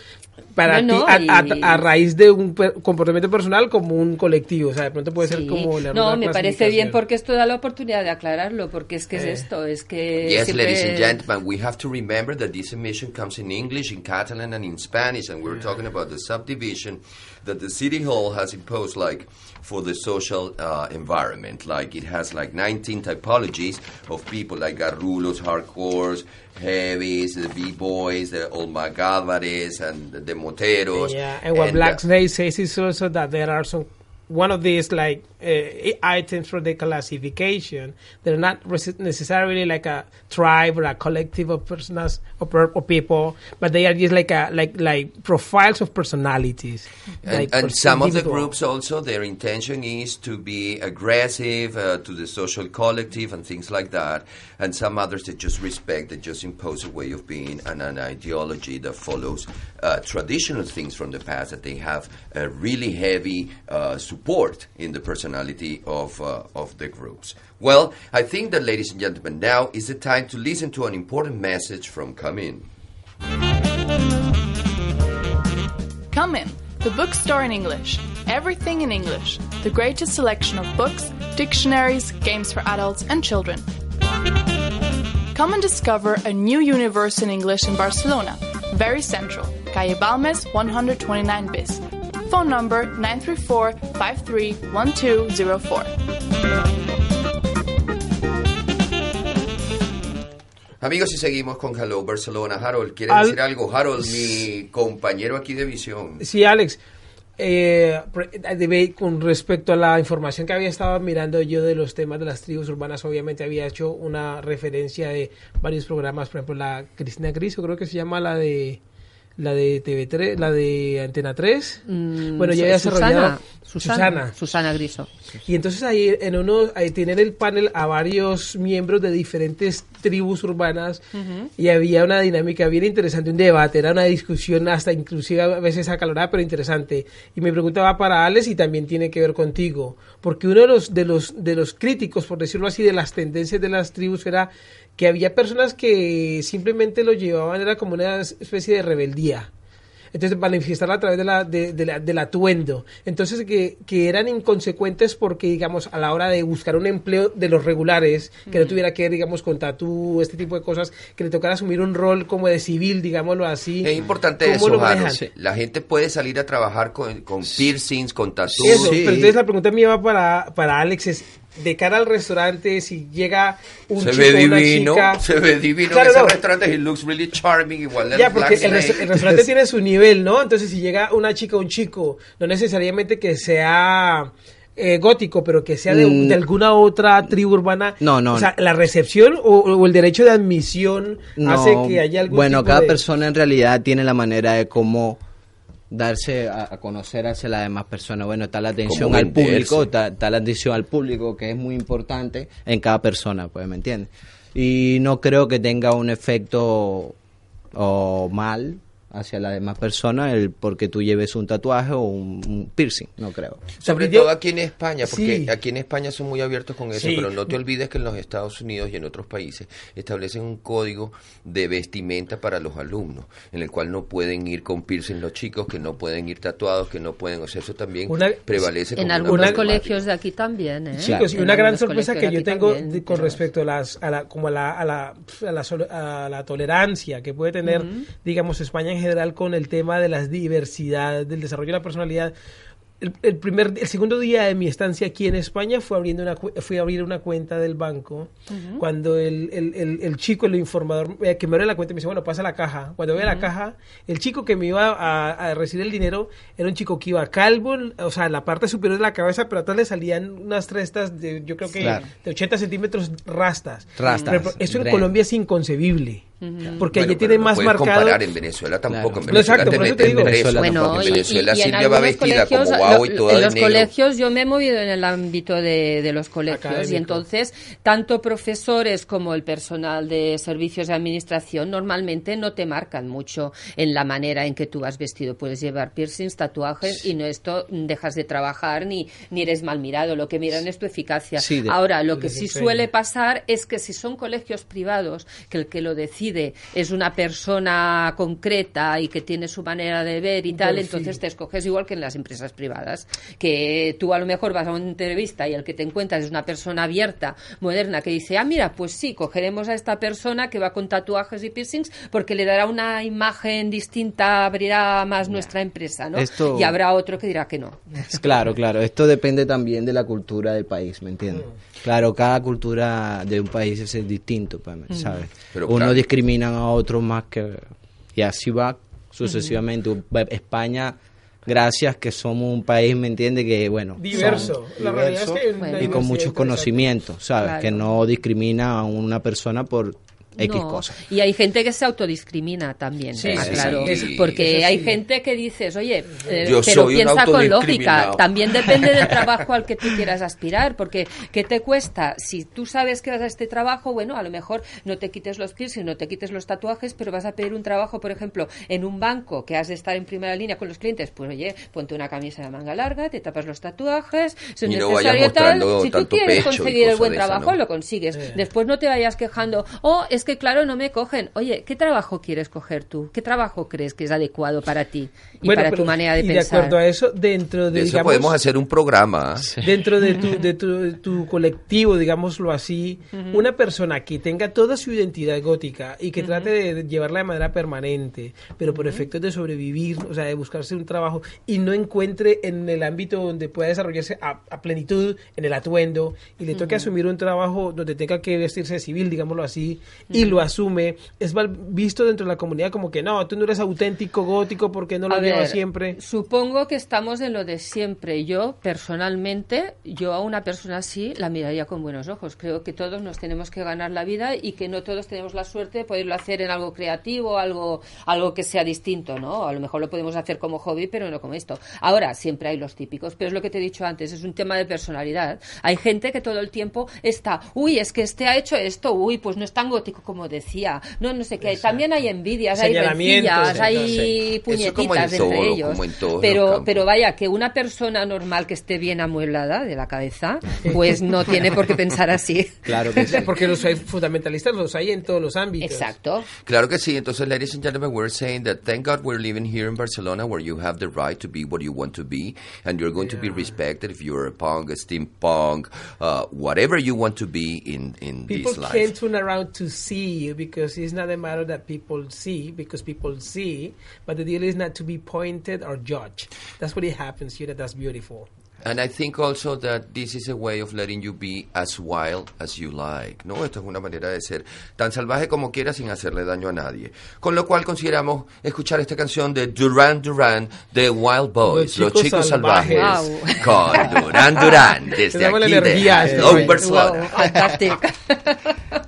para No, no, ti, a, a- y- a raíz de un per- comportamiento personal como un colectivo, o sea, de pronto puede ser Sí. como la no, me parece bien porque esto da la oportunidad de aclararlo, porque es que es Eh. esto, es que Yes, siempre- ladies and gentlemen, we have to remember that this emission comes in English, in Catalan, and in Spanish, and we're talking about the subdivision that the city hall has imposed, like for the social uh, environment. Like it has like 19 typologies of people, like garrulos, hardcores, heavies, the b-boys, the olmagálvares, and the moteros. Yeah, and what and, Black uh, Snake says is also that there are some one of these like uh, items for the classification. They're not necessarily like a tribe or a collective of personas or, per- or people, but they are just like a like like profiles of personalities. And, like and some of the groups also, their intention is to be aggressive uh, to the social collective and things like that. And some others that just respect, that just impose a way of being and an ideology that follows uh, traditional things from the past, that they have a really heavy uh, support in the personality of, uh, of the groups. Well, I think that, ladies and gentlemen, now is the time to listen to an important message from Come In. Come in, the bookstore in English. Everything in English. The greatest selection of books, dictionaries, games for adults and children. Come and discover a new universe in English in Barcelona. Very central. Calle Balmes 129 bis. Phone number 934 531204. Amigos, y seguimos con Hello Barcelona. Harold, ¿quieres Al- decir algo? Harold, mi compañero aquí de visión. Sí, Alex. eh, con respecto a la información que había estado mirando yo de los temas de las tribus urbanas, obviamente había hecho una referencia de varios programas, por ejemplo, la Cristina Griso, creo que se llama la de la de TV3, la de Antena 3. Mm, bueno, ya había desarrollado Susana, Susana, Susana. Griso. Y entonces ahí en uno ahí tienen el panel a varios miembros de diferentes tribus urbanas y había una dinámica bien interesante, un debate, era una discusión hasta inclusive a veces acalorada pero interesante. Y mi pregunta va para Alex y también tiene que ver contigo, porque uno de los de los de los críticos, por decirlo así, de las tendencias de las tribus era que había personas que simplemente lo llevaban era como una especie de rebeldía. Entonces, manifestarla a través de la, de, de la- del atuendo. Entonces, que, que eran inconsecuentes porque, digamos, a la hora de buscar un empleo de los regulares, que no tuviera que ver, digamos, con tatú, este tipo de cosas, que le tocara asumir un rol como de civil, digámoslo así. Es importante ¿Cómo eso, Harold. manejan? La gente puede salir a trabajar con, con piercings, con tatuajes. Eso, pero entonces la pregunta mía va para, para Alex es, de cara al restaurante, si llega un se chico ve o una divino, chica... se ve divino Claro, en ese no. restaurante. He looks really charming, igual de Ya, porque el, el restaurante <laughs> tiene su nivel, ¿no? Entonces, si llega una chica o un chico, no necesariamente que sea eh, gótico, pero que sea de, Mm. de alguna otra tribu urbana. No, no. O sea, la recepción o, o el derecho de admisión No, hace que haya algún bueno, tipo cada de- persona en realidad tiene la manera de cómo darse a, a conocer hacia las demás personas. Bueno, está la atención al público, está, está la atención al público, que es muy importante en cada persona, pues, ¿me entiendes? Y no creo que tenga un efecto o mal hacia las demás personas el porque tú lleves un tatuaje o un, un piercing, no creo. Sobre yo- todo aquí en España, porque Sí. aquí en España son muy abiertos con eso, Sí. pero no te olvides que en los Estados Unidos y en otros países establecen un código de vestimenta para los alumnos, en el cual no pueden ir con piercing los chicos, que no pueden ir tatuados, que no pueden, o sea, eso también Una- prevalece En algunos colegios de aquí también, ¿eh? Chicos, y En una gran sorpresa que yo tengo también, con respecto a las a la como a la a la, a la, sol- a la tolerancia que puede tener digamos España en general con el tema de las diversidades del desarrollo de la personalidad. El, el primer el segundo día de mi estancia aquí en España fue abriendo una fui a abrir una cuenta del banco. Cuando el, el, el, el chico el informador eh, que me abre la cuenta me dice bueno pasa la caja cuando voy a la caja el chico que me iba a, a recibir el dinero era un chico que iba calvo o sea en la parte superior de la cabeza pero atrás le salían unas trestas de yo creo que Claro. de 80 centímetros rastas. Rastas, Pero eso en Colombia es inconcebible porque Bueno, allí pero tiene no más marcado comparar en Venezuela tampoco. Claro. En No, Venezuela exacto, te digo. preso. Bueno, en y- Venezuela y- y en va vestida como guau y toda En los negro. colegios, yo me he movido en el ámbito de, de los colegios Académico. y entonces tanto profesores como el personal de servicios de administración normalmente no te marcan mucho en la manera en que tú vas vestido. Puedes llevar piercings, tatuajes y no esto dejas de trabajar ni, ni eres mal mirado. Lo que miran es tu eficacia. Sí, de- Ahora, lo que sí suele pasar es que si son colegios privados, que el que lo decide es una persona concreta y que tiene su manera de ver y tal, Perfil. entonces te escoges igual que en las empresas privadas, que tú a lo mejor vas a una entrevista y el que te encuentras es una persona abierta, moderna, que dice, ah, mira, pues sí, cogeremos a esta persona que va con tatuajes y piercings porque le dará una imagen distinta, abrirá más nuestra empresa, ¿no? Esto- Y habrá otro que dirá que no. <laughs> Claro, claro. Esto depende también de la cultura del país, ¿me entiendes? Claro, cada cultura de un país es distinto, pues, ¿sabes? Pero Uno claro. Discriminan a otros más que... Y así va sucesivamente. España gracias que somos un país, ¿me entiende? Que, bueno, Diverso. La realidad es que y con muchos conocimientos, ¿sabes? Claro. Que no discrimina a una persona por X No, cosas. Y hay gente que se autodiscrimina también, Sí, ah, sí, claro. sí. Porque hay gente que dices, oye, eh, Yo pero piensa con lógica. También depende del <laughs> trabajo al que tú quieras aspirar, porque ¿qué te cuesta? Si tú sabes que vas a este trabajo, bueno, a lo mejor no te quites los piercings, no te quites los tatuajes, pero vas a pedir un trabajo, por ejemplo, en un banco que has de estar en primera línea con los clientes, pues oye, ponte una camisa de manga larga, te tapas los tatuajes, si es no necesario tal, mostrando si tú tanto quieres conseguir el buen esa, trabajo, ¿no? lo consigues. Después no te vayas quejando, oh, es que claro, no me cogen. Oye, ¿qué trabajo quieres coger tú? ¿Qué trabajo crees que es adecuado para ti y Bueno, para pero- tu manera de y pensar? de acuerdo a eso, dentro de, De eso digamos, podemos hacer un programa. dentro de tu, de tu, de tu colectivo, digámoslo así, una persona que tenga toda su identidad gótica y que trate de llevarla de manera permanente, pero por efectos de sobrevivir, o sea, de buscarse un trabajo y no encuentre en el ámbito donde pueda desarrollarse a, a plenitud, en el atuendo, y le toque asumir un trabajo donde tenga que vestirse de civil, digámoslo así, y lo asume, es mal visto dentro de la comunidad como que no, tú no eres auténtico gótico porque no lo llevas siempre. Supongo que estamos en lo de siempre. Yo, personalmente, yo a una persona así la miraría con buenos ojos. Creo que todos nos tenemos que ganar la vida y que no todos tenemos la suerte de poderlo hacer en algo creativo, algo, algo que sea distinto, ¿no? A lo mejor lo podemos hacer como hobby, pero no como esto. Ahora, siempre hay los típicos, pero es lo que te he dicho antes, es un tema de personalidad. Hay gente que todo el tiempo está, uy, es que este ha hecho esto, uy, pues no es tan gótico como decía. No, no sé qué. También hay envidias, hay Señalamientos, rencillas, hay puñetitas en entre ellos. en pero, pero vaya, que una persona normal que esté bien amueblada de la cabeza, pues no <laughs> tiene por qué pensar así. Claro que sí. Porque los hay fundamentalistas, los hay en todos los ámbitos. Exacto. Claro que sí. Entonces, ladies and gentlemen, we're saying that thank God we're living here in Barcelona where you have the right to be what you want to be and you're going to be respected if you're a punk, a steampunk, uh, whatever you want to be in, in People this life. can't turn around to see you because it's not a matter that people see, because people see, but the deal is not to be pointed or judged. That's what it happens here, that's beautiful. And I think also that this is a way of letting you be as wild as you like, ¿no? Esto es una manera de ser tan salvaje como quieras sin hacerle daño a nadie. Con lo cual consideramos escuchar esta canción de Duran Duran de Wild Boys, Los Los chicos Chicos Salvajes, salvajes. <laughs> con Duran Duran, desde aquí de eh, <laughs>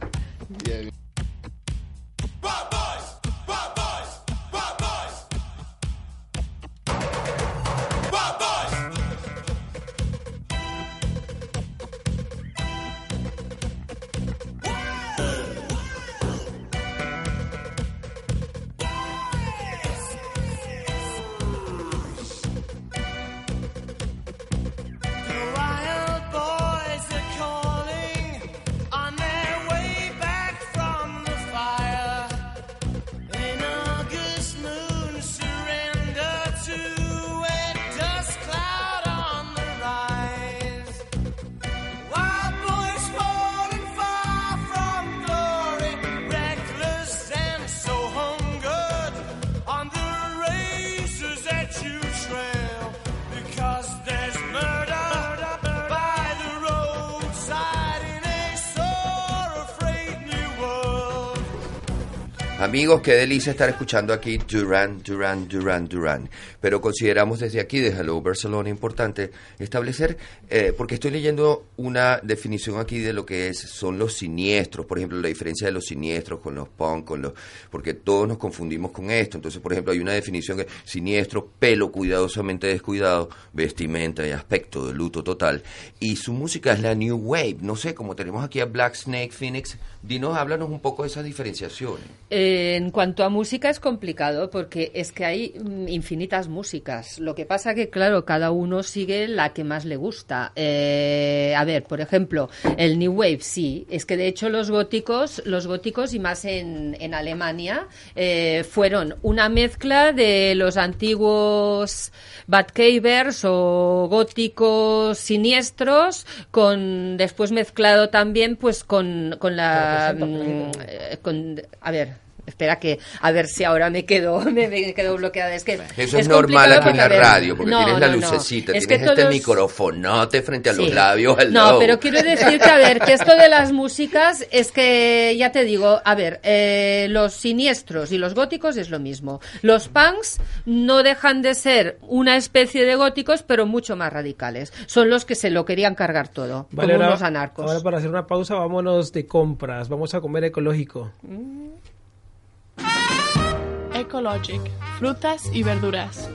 Amigos, qué delicia estar escuchando aquí Duran, Duran, Duran, Duran. Pero consideramos desde aquí, de Hello Barcelona, importante establecer, eh, porque estoy leyendo una definición aquí de lo que es, son los siniestros, por ejemplo, la diferencia de los siniestros con los punk, con los, porque todos nos confundimos con esto. Entonces, por ejemplo, hay una definición que siniestro, pelo cuidadosamente descuidado, vestimenta y aspecto de luto total. Y su música es la New Wave. No sé, como tenemos aquí a Black Snake Phoenix, dinos, háblanos un poco de esas diferenciaciones. Eh, en cuanto a música es complicado porque es que hay mm, infinitas músicas. Lo que pasa que, claro, cada uno sigue la que más le gusta. Eh, a ver, por ejemplo, el New Wave, sí. Es que de hecho los góticos, los góticos y más en, en Alemania, eh, fueron una mezcla de los antiguos Batcavers o góticos siniestros, con después mezclado también, pues con, con la, mm, eh, con, a ver, espera que a ver si ahora me quedo <laughs> me, me quedo bloqueada. Es que Eso es, normal aquí en la radio, porque no, tienes la no, no. lucecita, Es que tienes este todos- microfonote frente a los Sí. labios. al No, lado. pero quiero decir que, a ver, que esto de las músicas es que, ya te digo, a ver, eh, los siniestros y los góticos es lo mismo. Los punks no dejan de ser una especie de góticos, pero mucho más radicales. Son los que se lo querían cargar todo, Vale, como ahora- unos anarcos. Ahora para hacer una pausa, vámonos de compras. Vamos a comer ecológico. Ecologic, frutas y verduras.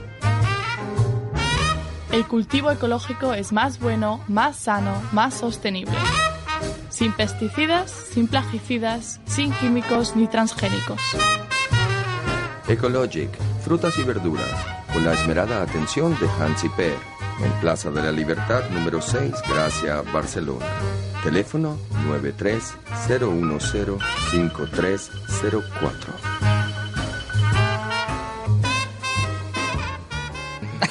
El cultivo ecológico es más bueno, más sano, más sostenible. Sin pesticidas, sin plaguicidas, sin químicos ni transgénicos. Ecologic, frutas y verduras, con la esmerada atención de Hansi Per, en Plaza de la Libertad número 6, Gracia, Barcelona. Teléfono 930105304.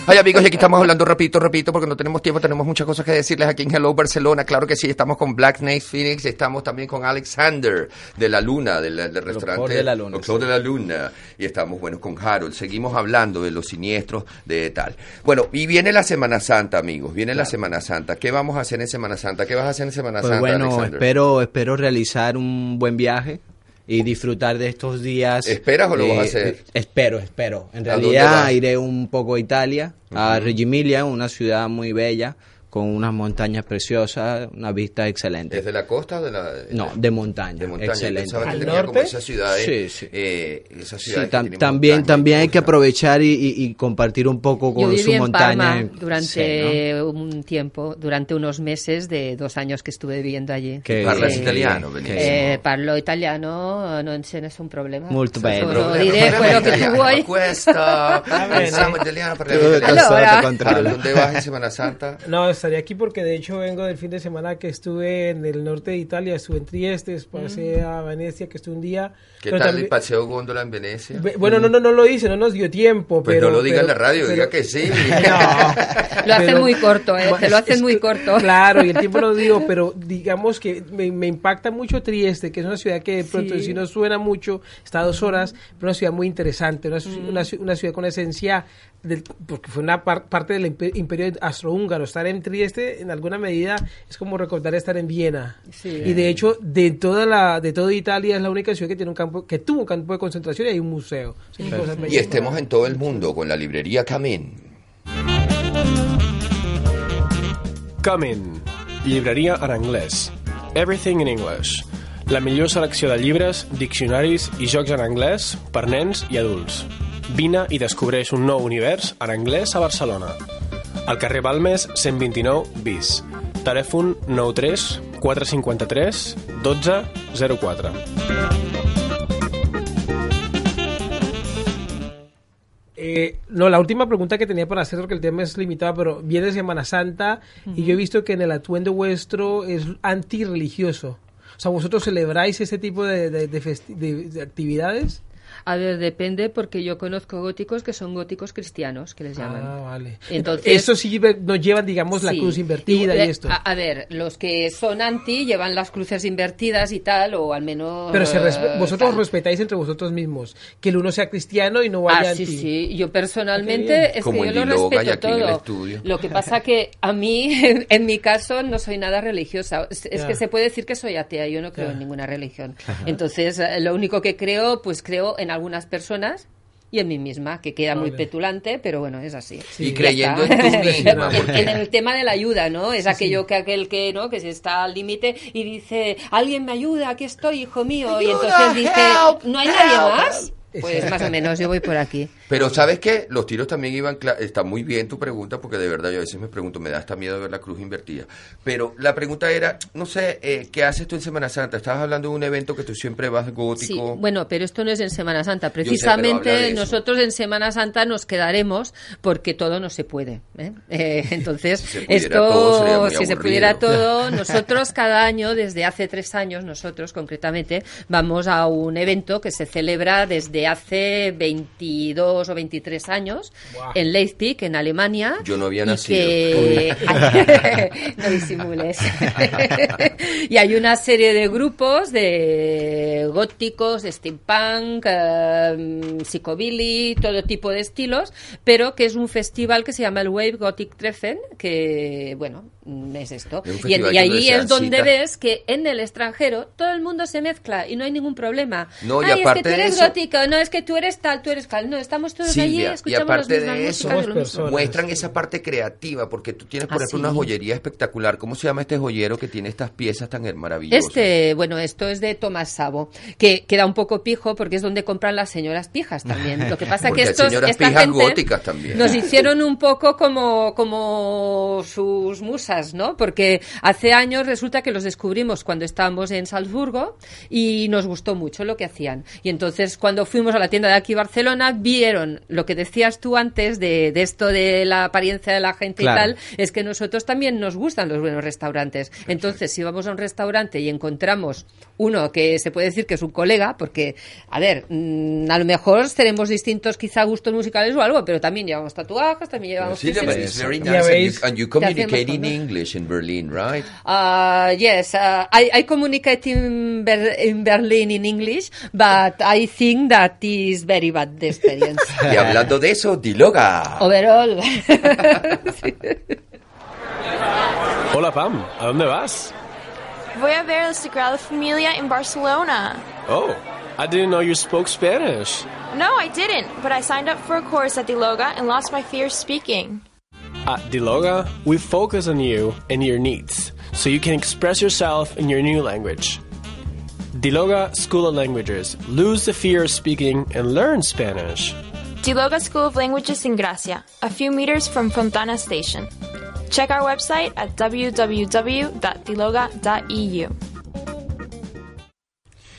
Ay amigos, y aquí estamos hablando repito, repito, porque no tenemos tiempo, tenemos muchas cosas que decirles aquí en Hello Barcelona. Claro que sí, estamos con Black Snake Phoenix, estamos también con Alexander de la Luna, del, del restaurante de la Luna, de la Luna. Y estamos, bueno, con Harold. Seguimos hablando de los siniestros, de tal. Bueno, y viene la Semana Santa, amigos, viene la Semana Santa. ¿Qué vamos a hacer en Semana Santa? ¿Qué vas a hacer en Semana Pues Santa, bueno, Alexander? espero, espero realizar un buen viaje y disfrutar de estos días. ¿Esperas o lo vas a hacer? eh, espero, espero. En ¿A dónde realidad iré un poco a Italia, a Reggio Emilia, una ciudad muy bella, con unas montañas preciosas, una vista excelente. ¿Es de la costa o de la...? No, de montaña, de montaña. excelente. Que tenía como esas ciudades, Sí, sí. eh, esas Sí, ciudades que tam- también, también hay que aprovechar y, y- y compartir un poco Yo con viví su en montaña. Sí, durante ¿no? un tiempo, durante unos meses de dos años que estuve viviendo allí. Parlas Sí. italiano. Eh, parlo italiano, non ce ne un problema. Molto bene. Dire problema quello che tu italiano, vuoi. Questo, <laughs> <laughs> italiano, parliamo italiano. Allora. ¿Dónde vas en Semana Santa? No, estaría aquí porque de hecho vengo del fin de semana que estuve en el norte de Italia, estuve en Trieste, pasé a Venecia, que estuve un día. ¿Qué pero tal también- el paseo góndola en Venecia? Ve- Bueno, no, no, no lo hice, no nos dio tiempo, Pues pero... no lo diga en pero- la radio, diga pero- que sí. <laughs> Lo hacen Pero- muy corto, ¿eh? Te lo hacen muy corto. Claro, y el tiempo no lo digo, <laughs> pero digamos que me, me impacta mucho Trieste, que es una ciudad que de pronto Sí. si no suena mucho, está a dos horas, pero una ciudad muy interesante, una, ci- una una ciudad con esencia, del, porque fue una par- parte del impe- imperio austrohúngaro. Estar en Trieste, en alguna medida, es como recordar estar en Viena. Sí. Y de hecho, de toda la de toda Italia es la única ciudad que tiene un campo, que tuvo un campo de concentración y hay un museo. Y estemos en todo el mundo con la librería Camin. Coming. Llibreria en anglès. Everything in English. La millor selecció de llibres, diccionaris i jocs en anglès per nens i adults. Vine i descobreix un nou univers en anglès a Barcelona. Al carrer Balmes 129 bis. Telèfon 93 453 12 04. Eh, no, la última pregunta que tenía para hacer, porque el tema es limitado, pero viene Semana Santa y yo he visto que en el atuendo vuestro es antirreligioso. O sea, ¿vosotros celebráis ese tipo de, de- de- de actividades? A ver, depende porque yo conozco góticos que son góticos cristianos, que les llaman. Ah, vale. Entonces, Eso sí nos llevan, digamos, la Sí. cruz invertida y, esto. A, a ver, los que son anti llevan las cruces invertidas y tal, o al menos. Pero se eh, vosotros tal. respetáis entre vosotros mismos. Que el uno sea cristiano y no vaya Ah, anti. sí, sí. Yo personalmente es Como que yo lo respeto todo. Lo que pasa que a mí, en, en mi caso, no soy nada religiosa. Es, que se puede decir que soy atea. Yo no creo Ya. en ninguna religión. Entonces, eh, lo único que creo, pues creo en algunas personas. Y en mí misma, que queda muy petulante, pero bueno, es así. Y creyendo está. en tú misma. En- porque- en el tema de la ayuda, ¿no? Es aquello que aquel que, ¿no? Que se está al límite y dice, alguien me ayuda, aquí estoy, hijo mío. y entonces dice, ¿no hay nadie más? Pues más o menos, yo voy por aquí. Pero ¿sabes qué? Los tiros también iban... Está muy bien tu pregunta porque de verdad yo a veces me pregunto, me da hasta miedo ver la cruz invertida. Pero la pregunta era, no sé, eh, ¿qué haces tú en Semana Santa? Estabas hablando de un evento que tú siempre vas Sí, gótico. bueno, pero esto no es en Semana Santa. Precisamente nosotros en Semana Santa nos quedaremos porque todo no se puede. ¿eh? Eh, entonces, Si esto, todo, si se pudiera <laughs> todo, nosotros cada año, desde hace tres años, nosotros concretamente, vamos a un evento que se celebra desde desde hace 22 o 23 años Buah. en Leipzig, en Alemania. Yo no había y nacido. que- <laughs> <laughs> no disimules. <laughs> y hay una serie de grupos de góticos, steampunk, eh, psicobilly, todo tipo de estilos, pero que es un festival que se llama el Wave Gothic Treffen, que, bueno, es esto. Es un Y, y donde se es donde ves que en el extranjero todo el mundo se mezcla y no hay ningún problema. No, y Ay, es aparte que tú de eres eso- gótico, no, es que tú eres tal, tú eres tal. No, estamos todos allí, Silvia, y escuchamos las aparte de eso, muestran esa parte creativa, porque tú tienes, por Ah, ejemplo, sí. una joyería espectacular. ¿Cómo se llama este joyero que tiene estas piezas tan maravillosas? Este, bueno, esto es de Tomás Sabo, que queda un poco pijo porque es donde compran las señoras pijas también. Lo que pasa <laughs> Porque que estos, señoras esta pijas gente góticas también. nos <laughs> hicieron un poco como, como sus musas, ¿no? Porque hace años resulta que los descubrimos cuando estábamos en Salzburgo y nos gustó mucho lo que hacían. Y entonces cuando fuimos a la tienda de aquí Barcelona vieron lo que decías tú antes de, de esto de la apariencia de la gente Claro. y tal, es que nosotros también nos gustan los buenos restaurantes. Entonces, si vamos a un restaurante y encontramos uno que se puede decir que es un colega, porque, a ver, mm, a lo mejor tenemos distintos quizá gustos musicales o algo, pero también llevamos tatuajes, también llevamos Silvia, but it's very nice. And you, and communicate in English in Berlin, right? Uh, yes, uh, I, I communicate in, Ber- in Berlin in English, but I think that is very bad experience. <laughs> Y hablando de eso, Diloga. Overall. <laughs> Hola, Pam. ¿A dónde vas? Voy a ver la Sagrada Familia in Barcelona. Oh, I didn't know you spoke Spanish. No, I didn't, but I signed up for a course at Diloga and lost my fear speaking. At Diloga, we focus on you and your needs, so you can express yourself in your new language. Diloga School of Languages. Lose the fear of speaking and learn Spanish. Diloga School of Languages in Gracia, a few meters from Fontana Station. Check our website at www.diloga.eu.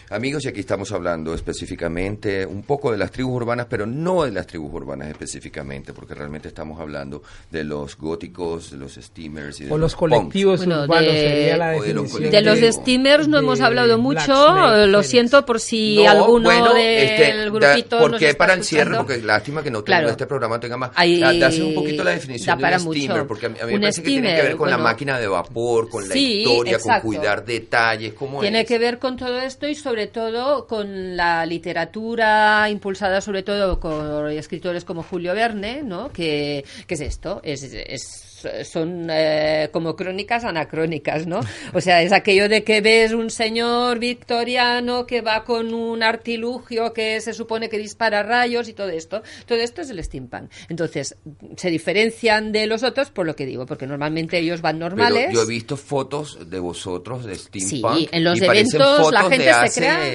Amigos, y aquí estamos hablando específicamente un poco de las tribus urbanas, pero no de las tribus urbanas específicamente, porque realmente estamos hablando de los góticos, de los steamers y de O los punks. colectivos Bueno, urbanos de- sería la de los. De los steamers no de hemos hablado mucho, Snake, lo Phoenix. siento por si No, alguno bueno, del este, da- grupito ¿Por nos qué está para el cierre? Porque lástima que no Claro. tenga este programa tenga más. Ahí da, da un poquito la definición da de un steamer, mucho. porque a mí, a mí me parece que tiene que steamer, ver con la bueno. máquina de vapor, con la Sí, historia, exacto. con cuidar detalles, ¿cómo Tiene es? que ver con todo esto y sobre todo con la literatura impulsada sobre todo por escritores como Julio Verne, ¿no? Que, que es esto, es, es- son eh, como crónicas anacrónicas, ¿no? O sea, es aquello de que ves un señor victoriano que va con un artilugio que se supone que dispara rayos y todo esto. Todo esto es el steampunk. Entonces, se diferencian de los otros por lo que digo, porque normalmente ellos van Pero normales. yo he visto fotos de vosotros de Sí, steampunk. en los y eventos la gente se crea.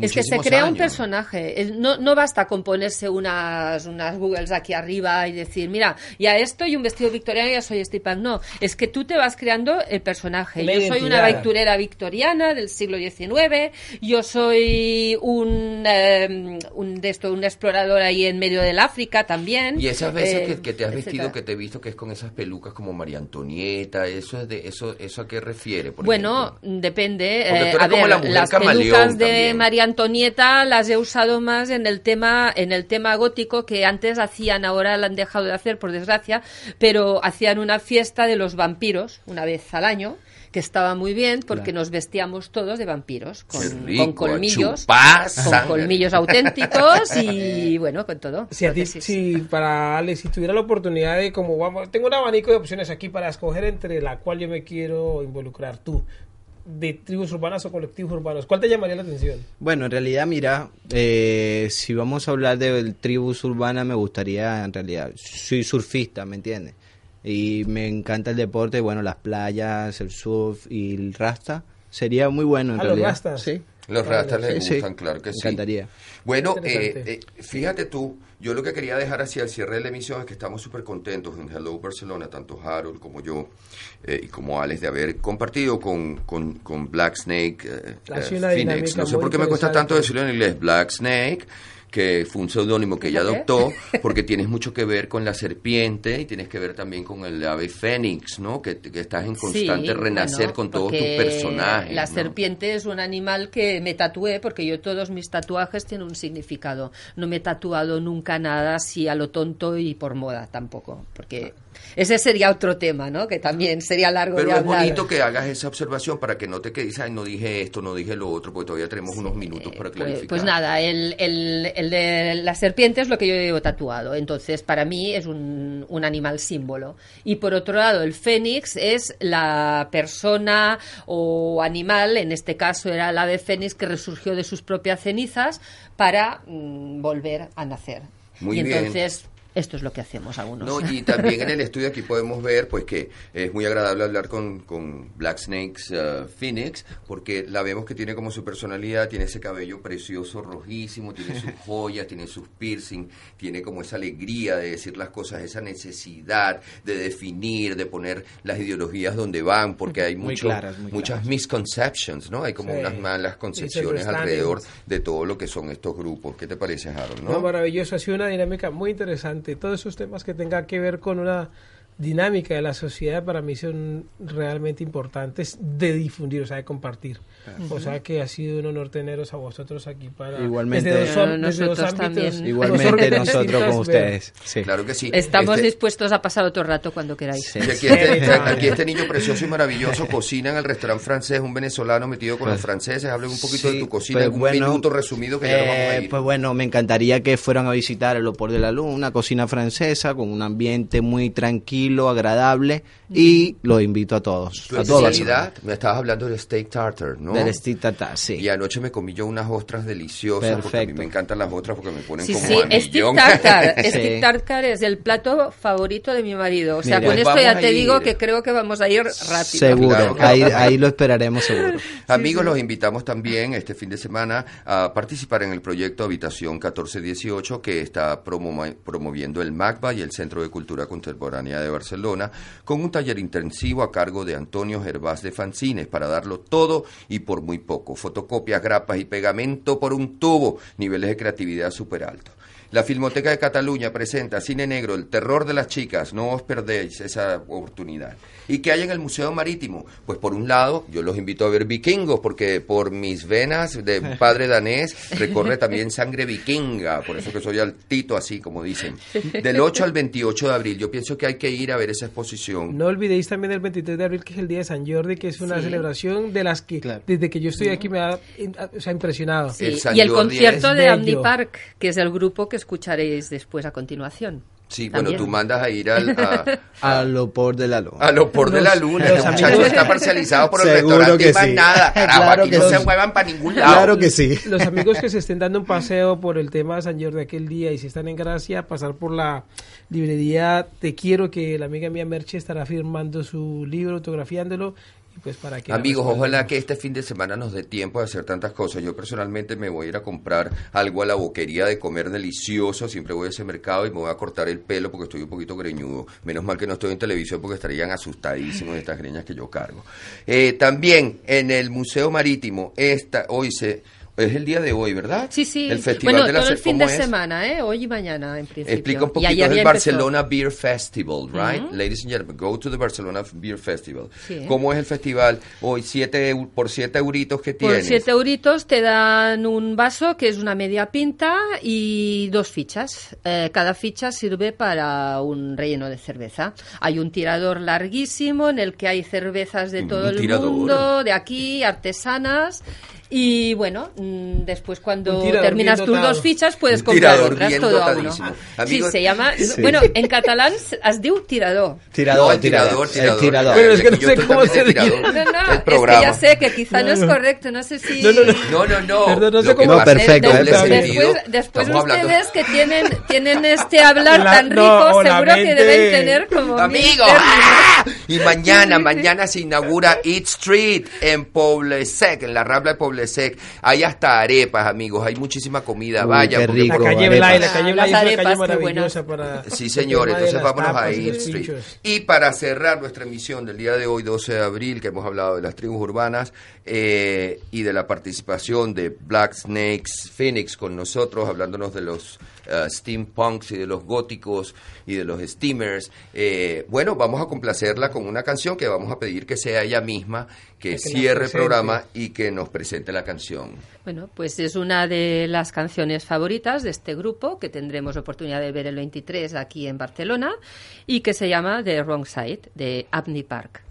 Es que se crea un personaje. No, no basta con ponerse unas, unas Googles aquí arriba y decir, mira, ya esto y un vestido victoriano ya soy steampunk. No, es que tú te vas creando el personaje. La yo soy una aventurera victoriana del siglo XIX. Yo soy un, eh, un, de esto, un explorador ahí en medio del África también. Y esas veces eh, que, que te has vestido, etcétera. que te he visto que es con esas pelucas como María Antonieta, eso es de eso eso a qué refiere, por Bueno, ejemplo? depende. Eh, a como ver, la las pelucas de también. María Antonieta las he usado más en el tema en el tema gótico que antes hacían, ahora la han dejado de hacer por desgracia, pero hacían una fiesta de los vampiros una vez al año que estaba muy bien porque nos vestíamos todos de vampiros con, Qué rico, con colmillos, con sangre. colmillos auténticos y <laughs> bueno, con todo. Si a ti, si para Alex, si tuviera la oportunidad de como vamos, tengo un abanico de opciones aquí para escoger entre la cual yo me quiero involucrar tú, de tribus urbanas o colectivos urbanos, ¿cuál te llamaría la atención? Bueno, en realidad, mira, eh, si vamos a hablar de tribus urbanas, me gustaría, en realidad, soy surfista, ¿me entiendes? Y me encanta el deporte, bueno, las playas, el surf y el rasta. Sería muy bueno, en Ah, los realidad. rastas. Sí. Los rastas les Sí, sí. gustan, claro que Me sí. encantaría. Bueno, eh, eh, fíjate tú, yo lo que quería dejar hacia el cierre de la emisión es que estamos súper contentos en Hello Barcelona, tanto Harold como yo eh, y como Alex, de haber compartido con, con, con Black Snake eh, eh, Phoenix. No sé por qué me cuesta tanto decirlo en inglés, Black Snake, que fue un seudónimo que ella adoptó, <laughs> porque tienes mucho que ver con la serpiente y tienes que ver también con el ave fénix, ¿no? Que, que estás en constante Sí, renacer bueno, con todos tus personajes. La ¿no? serpiente es un animal que me tatué porque yo todos mis tatuajes tienen un significado. No me he tatuado nunca nada así a lo tonto y por moda tampoco, porque ese sería otro tema, ¿no? Que también sería largo Pero de es bonito que hagas esa observación para que no te quedes, ay, no dije esto, no dije lo otro, porque todavía tenemos unos minutos para Pues, clarificar. pues nada, el, el, el de la serpiente es lo que yo llevo tatuado. Entonces, para mí es un, un animal símbolo. Y por otro lado, el fénix es la persona o animal, en este caso era el ave fénix que resurgió de sus propias cenizas para mm, volver a nacer. Muy y bien. entonces, esto es lo que hacemos algunos. No, y <laughs> también en el estudio aquí podemos ver pues que es muy agradable hablar con, con Black Snakes uh, Phoenix porque la vemos que tiene como su personalidad, tiene ese cabello precioso, rojísimo, tiene sus <laughs> joyas, tiene sus piercing, tiene como esa alegría de decir las cosas, esa necesidad de definir, de poner las ideologías donde van, porque hay Muy mucho- claras, muy muchas claras. misconceptions, ¿no? Hay como Sí. unas malas concepciones alrededor de todo lo que son estos grupos. ¿Qué te parece, Harold? No, ¿no? maravilloso, ha sido una dinámica muy interesante. Todos esos temas que tengan que ver con una dinámica de la sociedad para mí son realmente importantes de difundir, o sea, de compartir. O sea que ha sido un honor teneros a vosotros aquí para Igualmente. desde dos, Bueno, desde nosotros ámbitos, también. Igualmente <laughs> nosotros con ustedes. Sí. Claro que sí. Estamos Este- dispuestos a pasar otro rato cuando queráis. Sí. Y aquí este, aquí este niño precioso y maravilloso cocina en el restaurante francés, un venezolano metido con los franceses. Hable un poquito de Sí, tu cocina, pues un bueno, minuto resumido que ya nos vamos a eh, ir. Pues bueno, me encantaría que fueran a visitar el Opor de la Luz, una cocina francesa con un ambiente muy tranquilo, agradable y los invito a todos. tu a todos. me estabas hablando del steak tartar, ¿no? Del steak tartar, sí. Y anoche me comí yo unas ostras deliciosas, porque a mí Perfecto. me encantan las ostras porque me ponen Sí, como sí, a millón. tartar. <laughs> Sí. Tartar es el plato favorito de mi marido. O sea, Mira. con Pues esto ya te digo que creo que vamos a ir rápido. Seguro, Claro ahí, ahí lo esperaremos seguro. <laughs> Amigos, los invitamos también este fin de semana a participar en el proyecto Habitación 1418 que está promo- promoviendo el MACBA y el Centro de Cultura Contemporánea de Barcelona con un taller intensivo a cargo de Antonio Gervás de Fancines para darlo todo y por muy poco. Fotocopias, grapas y pegamento por un tubo, niveles de creatividad súper altos. La Filmoteca de Cataluña presenta Cine Negro, El Terror de las Chicas. No os perdéis esa oportunidad. ¿Y qué hay en el Museo Marítimo? Pues por un lado, yo los invito a ver vikingos, porque por mis venas de <laughs> padre danés recorre también sangre vikinga. Por eso que soy altito así, como dicen. Del <laughs> 8 al 28 de abril. Yo pienso que hay que ir a ver esa exposición. No olvidéis también el 23 de abril, que es el día de San Jordi, que es una Sí. celebración de las que Claro. desde que yo estoy aquí me ha o sea, impresionado. Sí, El San y el Jordi concierto de Andy bello. Park, que es el grupo que escucharéis después a continuación. Sí, bueno, También. tú mandas a ir al, a, <laughs> Al Opor de la Luz. a lo por de la Los- luna. los Este muchacho está parcializado por el Seguro restaurante que más sí. nada. <laughs> Carajo, Claro aquí que no sí. se muevan para ningún lado. Claro que sí. Los amigos que se estén dando un paseo por el tema de San Jordi aquel día y si están en Gracia, pasar por la librería Te Quiero, que la amiga mía Merche estará firmando su libro, autografiándolo. Y pues para que Amigos, ojalá que este fin de semana nos dé tiempo de hacer tantas cosas. Yo personalmente me voy a ir a comprar algo a la boquería de comer delicioso. Siempre voy a ese mercado y me voy a cortar el pelo porque estoy un poquito greñudo. Menos mal que no estoy en televisión porque estarían asustadísimos de estas greñas que yo cargo. Eh, también en el Museo Marítimo, esta, hoy se, es el día de hoy, ¿verdad? Sí, sí. El Festival bueno, de la todo el fin ¿cómo de es? semana, ¿eh? Hoy y mañana, en principio. Explica un poquito, es el empezó. Barcelona Beer Festival, right? Ladies and gentlemen, go to the Barcelona Beer Festival. Sí. ¿Cómo es el festival? Hoy siete, por 7 euritos que Por tienes. 7 euritos te dan un vaso que es una media pinta y dos fichas. Eh, cada ficha sirve para un relleno de cerveza. Hay un tirador larguísimo en el que hay cervezas de todo el mundo, de aquí, artesanas. Y bueno, mm, después cuando terminas tus dos fichas puedes comprar otras todo a uno. Sí, se llama... Sí. Bueno, en catalán has diu tirador. Tirador, No, el tirador, tirador. El tirador. Pero es que no Yo sé cómo se de dice. No, no, El es que programa. ya sé que quizá no es correcto, no sé si... No, no, no. No, no, no. Perdón, no sé cómo- No, perfecto, bien. sentido. Después, después hablando- ustedes que tienen, tienen este hablar La- tan no, rico, seguro que deben tener como Amigo. ¡ah! y mañana, mañana se inaugura Eat Street en Poble Sec, en la Rambla de Poble Hay hasta arepas, amigos. Hay muchísima comida. Uy, Vaya, qué porque rico, por- La calle. Blay, la calle Blay las es una calle arepas, qué maravillosa para... Sí, señor, entonces vámonos a Hill Street. pinchos. Y para cerrar nuestra emisión del día de hoy, 12 de abril, que hemos hablado de las tribus urbanas eh, y de la participación de Black Snakes Phoenix con nosotros, hablándonos de los eh, steampunks y de los góticos y de los steamers. Eh, bueno, vamos a complacerla con una canción que vamos a pedir que sea ella misma, que, Que cierre el programa y que nos presente la canción. Bueno, pues es una de las canciones favoritas de este grupo que tendremos oportunidad de ver el 23 aquí en Barcelona y que se llama The Wrong Side de Abney Park.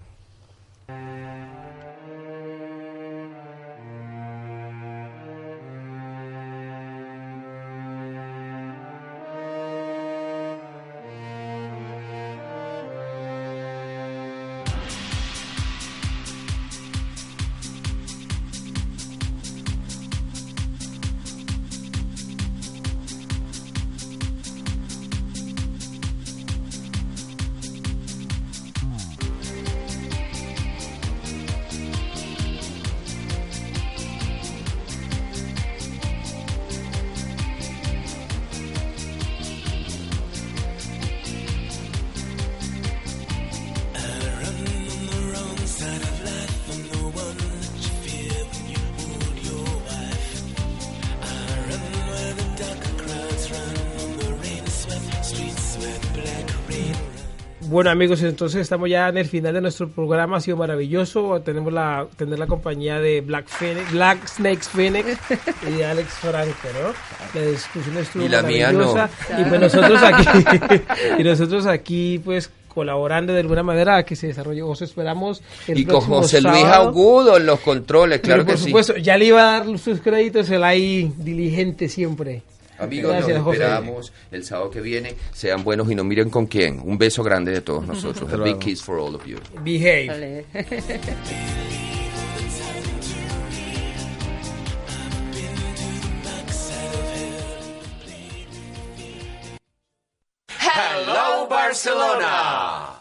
Bueno amigos, entonces estamos ya en el final de nuestro programa, ha sido maravilloso, tenemos la tener la compañía de Black Phoenix, Black Snakes Phoenix <laughs> y de Alex Franco, ¿no? La discusión estuvo Y la mía no. maravillosa y pues nosotros aquí <laughs> y nosotros aquí pues colaborando de alguna manera a que se desarrolle, os esperamos el Y con José Luis sábado. Agudo en los controles, claro Pero por que sí. supuesto, ya le iba a dar sus créditos, el ahí diligente siempre. Amigos, Gracias, nos José. esperamos el sábado que viene. Sean buenos y no miren con quién. Un beso grande de todos nosotros. A big kiss for all of you. Behave. Hello Barcelona.